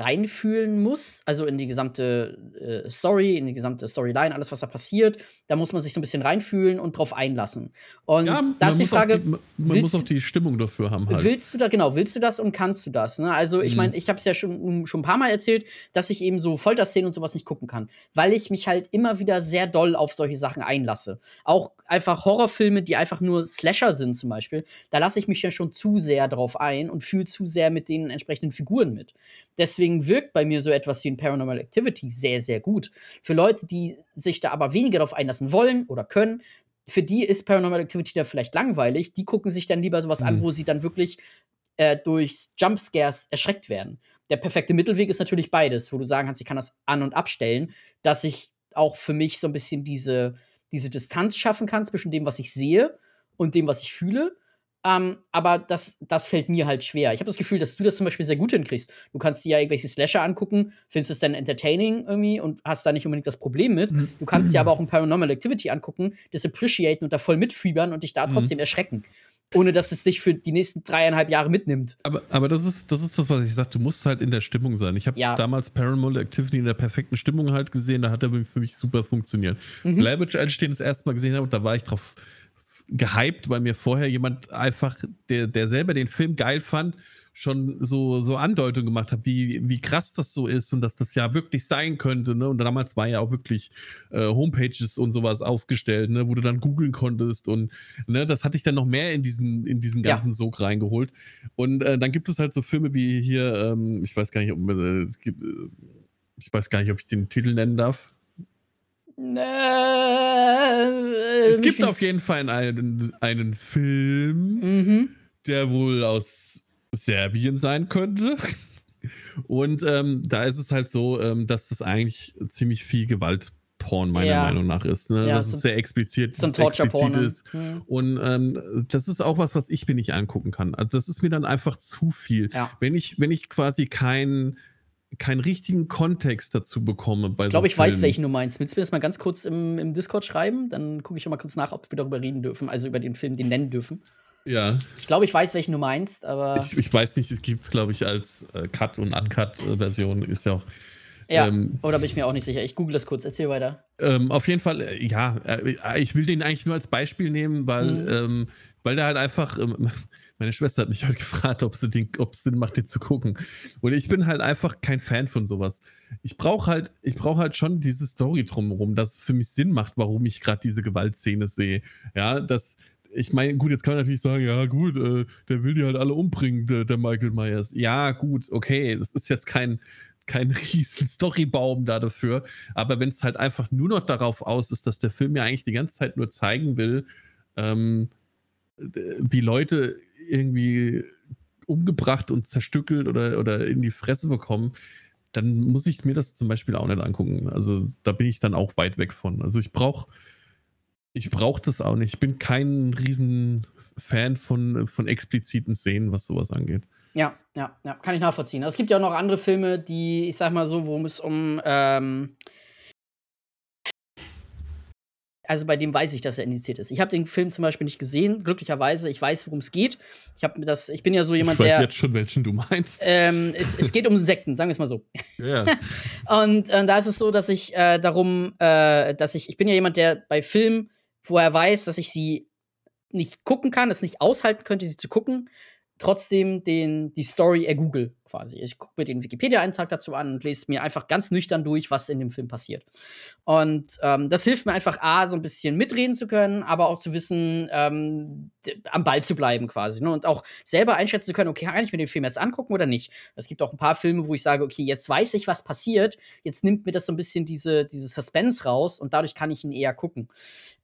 reinfühlen muss. Also in die gesamte äh, Story, in die gesamte Storyline, alles, was da passiert. Da muss man sich so ein bisschen reinfühlen und drauf einlassen. Und Ja, da ist die Frage, die, man willst- muss auch die Stimmung dafür haben halt. Willst du da, genau, willst du das und kannst du das? Ne? Also, ich Mhm. meine, ich habe es ja schon, schon ein paar Mal erzählt, dass ich eben so Folterszenen und sowas nicht gucken kann, weil ich mich halt immer wieder sehr doll auf solche Sachen einlasse. Auch einfach Horrorfilme, die einfach nur Slasher sind, zum Beispiel, da lasse ich mich ja schon zu sehr drauf ein und fühle zu sehr mit den entsprechenden Figuren mit. Deswegen wirkt bei mir so etwas wie ein Paranormal Activity sehr, sehr gut. Für Leute, die sich da aber weniger darauf einlassen wollen oder können, für die ist Paranormal Activity da vielleicht langweilig. Die gucken sich dann lieber sowas mhm. an, wo sie dann wirklich äh, durch Jumpscares erschreckt werden. Der perfekte Mittelweg ist natürlich beides, wo du sagen kannst, ich kann das an- und abstellen, dass ich auch für mich so ein bisschen diese, diese Distanz schaffen kann zwischen dem, was ich sehe und dem, was ich fühle. Ähm, aber das, das fällt mir halt schwer. Ich habe das Gefühl, dass du das zum Beispiel sehr gut hinkriegst. Du kannst dir ja irgendwelche Slasher angucken, findest es dann entertaining irgendwie und hast da nicht unbedingt das Problem mit. Mhm. Du kannst dir aber auch ein Paranormal Activity angucken, das appreciaten und da voll mitfiebern und dich da mhm. trotzdem erschrecken. Ohne dass es dich für die nächsten dreieinhalb Jahre mitnimmt. Aber, aber das, ist, das ist das, was ich sage. Du musst halt in der Stimmung sein. Ich habe ja. damals Paranormal Activity in der perfekten Stimmung halt gesehen. Da hat er für mich super funktioniert. Mhm. Blair als ich den das erste Mal gesehen habe, da war ich drauf gehypt, weil mir vorher jemand einfach, der, der selber den Film geil fand, schon so, so Andeutungen gemacht hat, wie, wie krass das so ist und dass das ja wirklich sein könnte. Ne? Und damals war ja auch wirklich äh, Homepages und sowas aufgestellt, ne? wo du dann googeln konntest. Und ne, das hatte ich dann noch mehr in diesen, in diesen ganzen ja. Sog reingeholt. Und äh, dann gibt es halt so Filme wie hier, ähm, ich weiß gar nicht, ob äh, ich weiß gar nicht, ob ich den Titel nennen darf. Äh, es gibt auf jeden Fall einen, einen Film, mhm. der wohl aus Serbien sein könnte. Und ähm, da ist es halt so, ähm, dass das eigentlich ziemlich viel Gewaltporn meiner ja. Meinung nach ist. Ne? Ja, das ist sehr explizit, so explizit ne? ist. Mhm. Und ähm, das ist auch was, was ich mir nicht angucken kann. Also das ist mir dann einfach zu viel. Ja. Wenn ich, wenn ich quasi kein keinen richtigen Kontext dazu bekomme. Ich glaube, so ich Filmen. weiß, welchen du meinst. Willst du mir das mal ganz kurz im, im Discord schreiben? Dann gucke ich mal kurz nach, ob wir darüber reden dürfen, also über den Film, den nennen dürfen. Ja. Ich glaube, ich weiß, welchen du meinst, aber. Ich, ich weiß nicht, es gibt es, glaube ich, als äh, Cut- und Uncut-Version. Ist ja auch. Ja, ähm, oder bin ich mir auch nicht sicher. Ich google das kurz, erzähl weiter. Ähm, auf jeden Fall, äh, ja, äh, ich will den eigentlich nur als Beispiel nehmen, weil, mhm. ähm, weil der halt einfach, ähm, meine Schwester hat mich halt gefragt, ob es Sinn macht, den zu gucken. Und ich bin halt einfach kein Fan von sowas. Ich brauche halt, ich halt schon diese Story drumherum, dass es für mich Sinn macht, warum ich gerade diese Gewaltszene sehe. Ja, dass, ich meine, gut, jetzt kann man natürlich sagen, ja, gut, äh, der will die halt alle umbringen, der, der Michael Myers. Ja, gut, okay, das ist jetzt kein, kein riesen Storybaum da dafür. Aber wenn es halt einfach nur noch darauf aus ist, dass der Film ja eigentlich die ganze Zeit nur zeigen will, ähm, wie Leute irgendwie umgebracht und zerstückelt oder, oder in die Fresse bekommen, dann muss ich mir das zum Beispiel auch nicht angucken. Also da bin ich dann auch weit weg von. Also ich brauche ich brauch das auch nicht. Ich bin kein riesen Fan von, von expliziten Szenen, was sowas angeht. Ja, ja, ja, kann ich nachvollziehen. Also es gibt ja auch noch andere Filme, die, ich sag mal so, worum es um ähm, also bei dem weiß ich, dass er indiziert ist. Ich habe den Film zum Beispiel nicht gesehen, glücklicherweise. Ich weiß, worum es geht. Ich habe das, ich bin ja so jemand, der. Ich weiß der, jetzt schon, welchen du meinst. Ähm, es, es, geht um Insekten, sagen wir es mal so. Ja. Und äh, da ist es so, dass ich äh, darum, äh, dass ich, ich bin ja jemand, der bei Filmen, wo er weiß, dass ich sie nicht gucken kann, es nicht aushalten könnte, sie zu gucken, trotzdem den, die Story ergoogle quasi. Ich gucke mir den Wikipedia-Eintrag dazu an und lese mir einfach ganz nüchtern durch, was in dem Film passiert. Und ähm, das hilft mir einfach, A, so ein bisschen mitreden zu können, aber auch zu wissen, ähm, am Ball zu bleiben quasi. Ne? Und auch selber einschätzen zu können, okay, kann ich mir den Film jetzt angucken oder nicht? Es gibt auch ein paar Filme, wo ich sage, okay, jetzt weiß ich, was passiert, jetzt nimmt mir das so ein bisschen diese, diese Suspense raus und dadurch kann ich ihn eher gucken.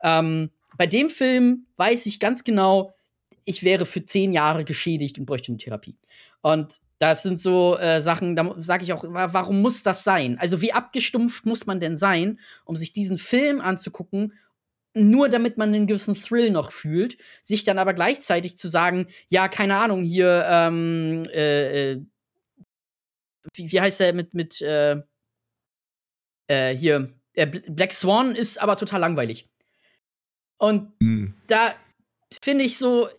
Ähm, bei dem Film weiß ich ganz genau, ich wäre für zehn Jahre geschädigt und bräuchte eine Therapie. Und das sind so äh, Sachen, da sage ich auch, warum muss das sein? Also, wie abgestumpft muss man denn sein, um sich diesen Film anzugucken, nur damit man einen gewissen Thrill noch fühlt, sich dann aber gleichzeitig zu sagen, ja, keine Ahnung, hier, ähm, äh, äh wie, wie, heißt der mit, mit, äh, äh hier, Black Swan ist aber total langweilig. Und mhm. da finde ich so,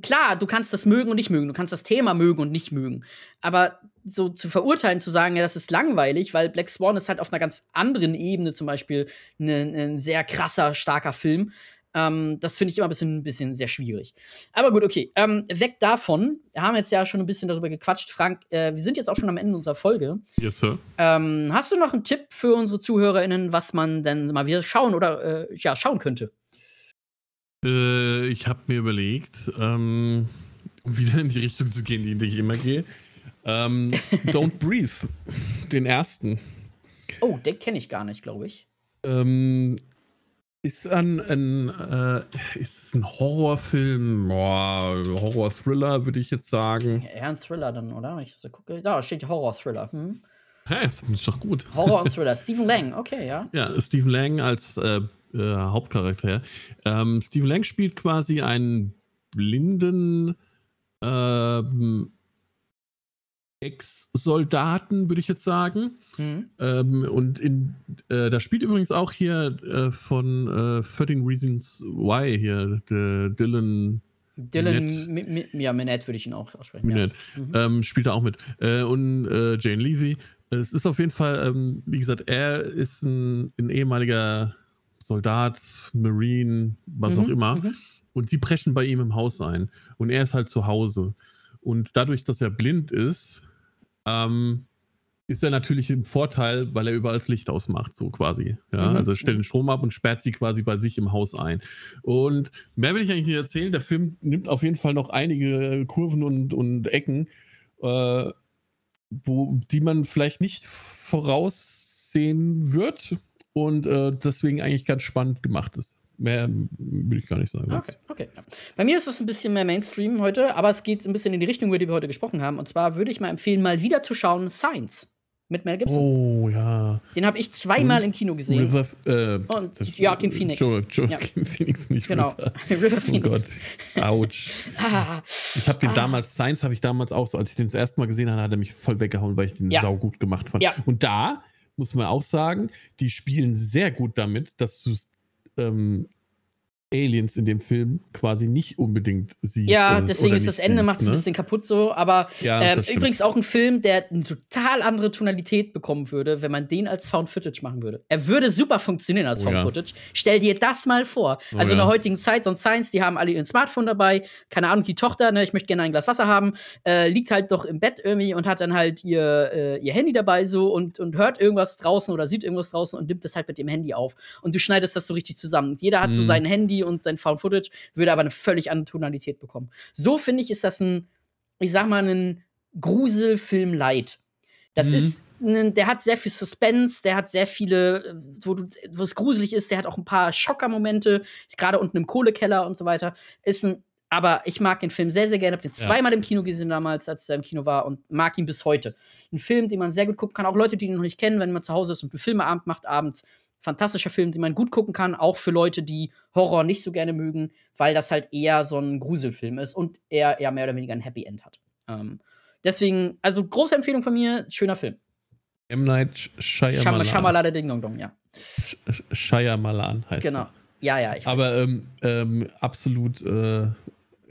klar, du kannst das mögen und nicht mögen, du kannst das Thema mögen und nicht mögen. Aber so zu verurteilen, zu sagen, ja, das ist langweilig, weil Black Swan ist halt auf einer ganz anderen Ebene zum Beispiel ein ne, sehr krasser, starker Film. Ähm, das finde ich immer ein bisschen, ein bisschen sehr schwierig. Aber gut, okay. Ähm, weg davon. Wir haben jetzt ja schon ein bisschen darüber gequatscht. Frank, äh, wir sind jetzt auch schon am Ende unserer Folge. Yes, sir. Ähm, hast du noch einen Tipp für unsere ZuhörerInnen, was man denn mal wieder schauen oder äh, ja, schauen könnte? Äh, ich habe mir überlegt, ähm, wieder in die Richtung zu gehen, in die ich immer gehe. Ähm, Don't Breathe, den ersten. Oh, den kenne ich gar nicht, glaube ich. Ähm, Ist ein, ein, äh, ist ein Horrorfilm, Horror-Thriller, würde ich jetzt sagen. Eher ein Thriller dann, oder? Wenn ich so gucke. Da steht Horror-Thriller. Hm? Hä, ist, ist doch gut. Horror und Thriller. Stephen Lang, okay, ja. Ja, Stephen Lang als äh, äh, Hauptcharakter. Ähm, Stephen Lang spielt quasi einen blinden ähm, Ex-Soldaten, würde ich jetzt sagen. Mhm. Ähm, und in, äh, da spielt übrigens auch hier äh, von äh, 13 Reasons Why hier Dylan. Dylan, ja, Minette würde ich ihn auch aussprechen. Minette. Ja. Mhm. Ähm, spielt er auch mit. Äh, und äh, Jane Levy. Es ist auf jeden Fall, ähm, wie gesagt, er ist ein, ein, ehemaliger Soldat, Marine, was mhm. auch immer. Mhm. Und sie brechen bei ihm im Haus ein. Und er ist halt zu Hause. Und dadurch, dass er blind ist, ähm, ist er natürlich im Vorteil, weil er überall das Licht ausmacht, so quasi. Ja, mhm. also stellt den Strom ab und sperrt sie quasi bei sich im Haus ein. Und mehr will ich eigentlich nicht erzählen. Der Film nimmt auf jeden Fall noch einige Kurven und, und Ecken, äh, wo, die man vielleicht nicht voraussehen wird und äh, deswegen eigentlich ganz spannend gemacht ist. Mehr will ich gar nicht sagen. Okay, okay. Bei mir ist es ein bisschen mehr Mainstream heute, aber es geht ein bisschen in die Richtung, über die wir heute gesprochen haben. Und zwar würde ich mal empfehlen, mal wieder zu schauen Science mit Mel Gibson. Oh, ja. Den habe ich zweimal und im Kino gesehen. River, äh, und Joaquin Phoenix. Jo, Joaquin ja. Phoenix, nicht genau. River. River Phoenix. Oh Gott, Autsch. ah. Ich habe den ah. damals, Science habe ich damals auch so, als ich den das erste Mal gesehen habe, hat er mich voll weggehauen, weil ich den ja. sau gut gemacht fand. Ja. Und da muss man auch sagen, die spielen sehr gut damit, dass du ähm, Aliens in dem Film quasi nicht unbedingt siehst. Ja, deswegen ist das Ende macht es ne? ein bisschen kaputt so. Aber ja, ähm, übrigens auch ein Film, der eine total andere Tonalität bekommen würde, wenn man den als Found Footage machen würde. Er würde super funktionieren als oh, Found ja. Footage. Stell dir das mal vor. Oh, also oh, in der heutigen Zeit, so ein Science, die haben alle ihr Smartphone dabei. Keine Ahnung, die Tochter, ne, ich möchte gerne ein Glas Wasser haben, äh, liegt halt doch im Bett irgendwie und hat dann halt ihr, äh, ihr Handy dabei so und, und hört irgendwas draußen oder sieht irgendwas draußen und nimmt das halt mit dem Handy auf. Und du schneidest das so richtig zusammen. jeder hat mhm. so sein Handy und sein Found Footage, würde aber eine völlig andere Tonalität bekommen. So finde ich, ist das ein, ich sag mal, ein Gruselfilm light. Das mhm. ist, ein, der hat sehr viel Suspense, der hat sehr viele, wo, du, wo es gruselig ist, der hat auch ein paar Schockermomente, gerade unten im Kohlekeller und so weiter. Ist ein, aber ich mag den Film sehr, sehr gerne. Hab den zweimal ja. im Kino gesehen damals, als er im Kino war und mag ihn bis heute. Ein Film, den man sehr gut gucken kann. Auch Leute, die ihn noch nicht kennen, wenn man zu Hause ist und einen Filmeabend macht abends, fantastischer Film, den man gut gucken kann, auch für Leute, die Horror nicht so gerne mögen, weil das halt eher so ein Gruselfilm ist und er eher mehr oder weniger ein Happy End hat. Ähm, deswegen, also große Empfehlung von mir, schöner Film. M. Night Shyamalan. Shyamalan Ding Dong Dong, ja. Shyamalan heißt Genau. Der. Ja, ja, ich weiß. Aber ähm, ähm, absolut äh,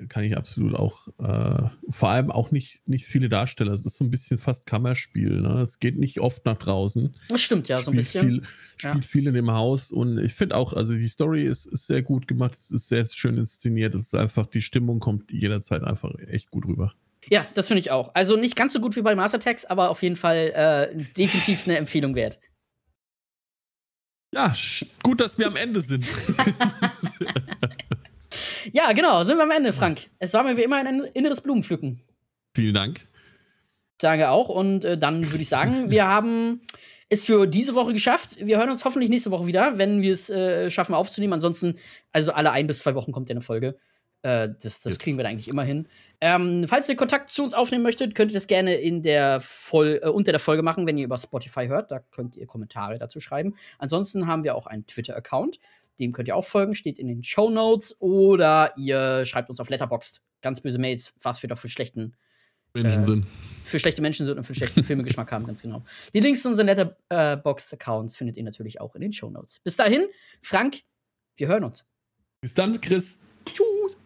kann ich absolut auch, äh, vor allem auch nicht, nicht viele Darsteller. Es ist so ein bisschen fast Kammerspiel. Ne? Es geht nicht oft nach draußen. Das stimmt, ja, so ein bisschen. Viel, spielt ja. viel in dem Haus und ich finde auch, also die Story ist, ist sehr gut gemacht, es ist sehr schön inszeniert. Es ist einfach, die Stimmung kommt jederzeit einfach echt gut rüber. Ja, das finde ich auch. Also nicht ganz so gut wie bei Master Attacks, aber auf jeden Fall äh, definitiv eine Empfehlung wert. Ja, gut, dass wir am Ende sind. Ja, genau, sind wir am Ende, Frank. Es war mir wie immer ein inneres Blumenpflücken. Vielen Dank. Danke auch. Und äh, dann würde ich sagen, wir haben es für diese Woche geschafft. Wir hören uns hoffentlich nächste Woche wieder, wenn wir es äh, schaffen aufzunehmen. Ansonsten, also alle ein bis zwei Wochen kommt ja eine Folge. Äh, das das kriegen wir da eigentlich immer hin. Ähm, falls ihr Kontakt zu uns aufnehmen möchtet, könnt ihr das gerne in der Vol äh, unter der Folge machen, wenn ihr über Spotify hört. Da könnt ihr Kommentare dazu schreiben. Ansonsten haben wir auch einen Twitter-Account. Dem könnt ihr auch folgen, steht in den Show Notes. Oder ihr schreibt uns auf Letterboxd. Ganz böse Mails, was wir doch für schlechten Menschen äh, sind. Für schlechte Menschen sind und für schlechten Filmegeschmack haben, ganz genau. Die Links zu unseren Letterboxd-Accounts findet ihr natürlich auch in den Show Notes. Bis dahin, Frank, wir hören uns. Bis dann, Chris. Tschüss.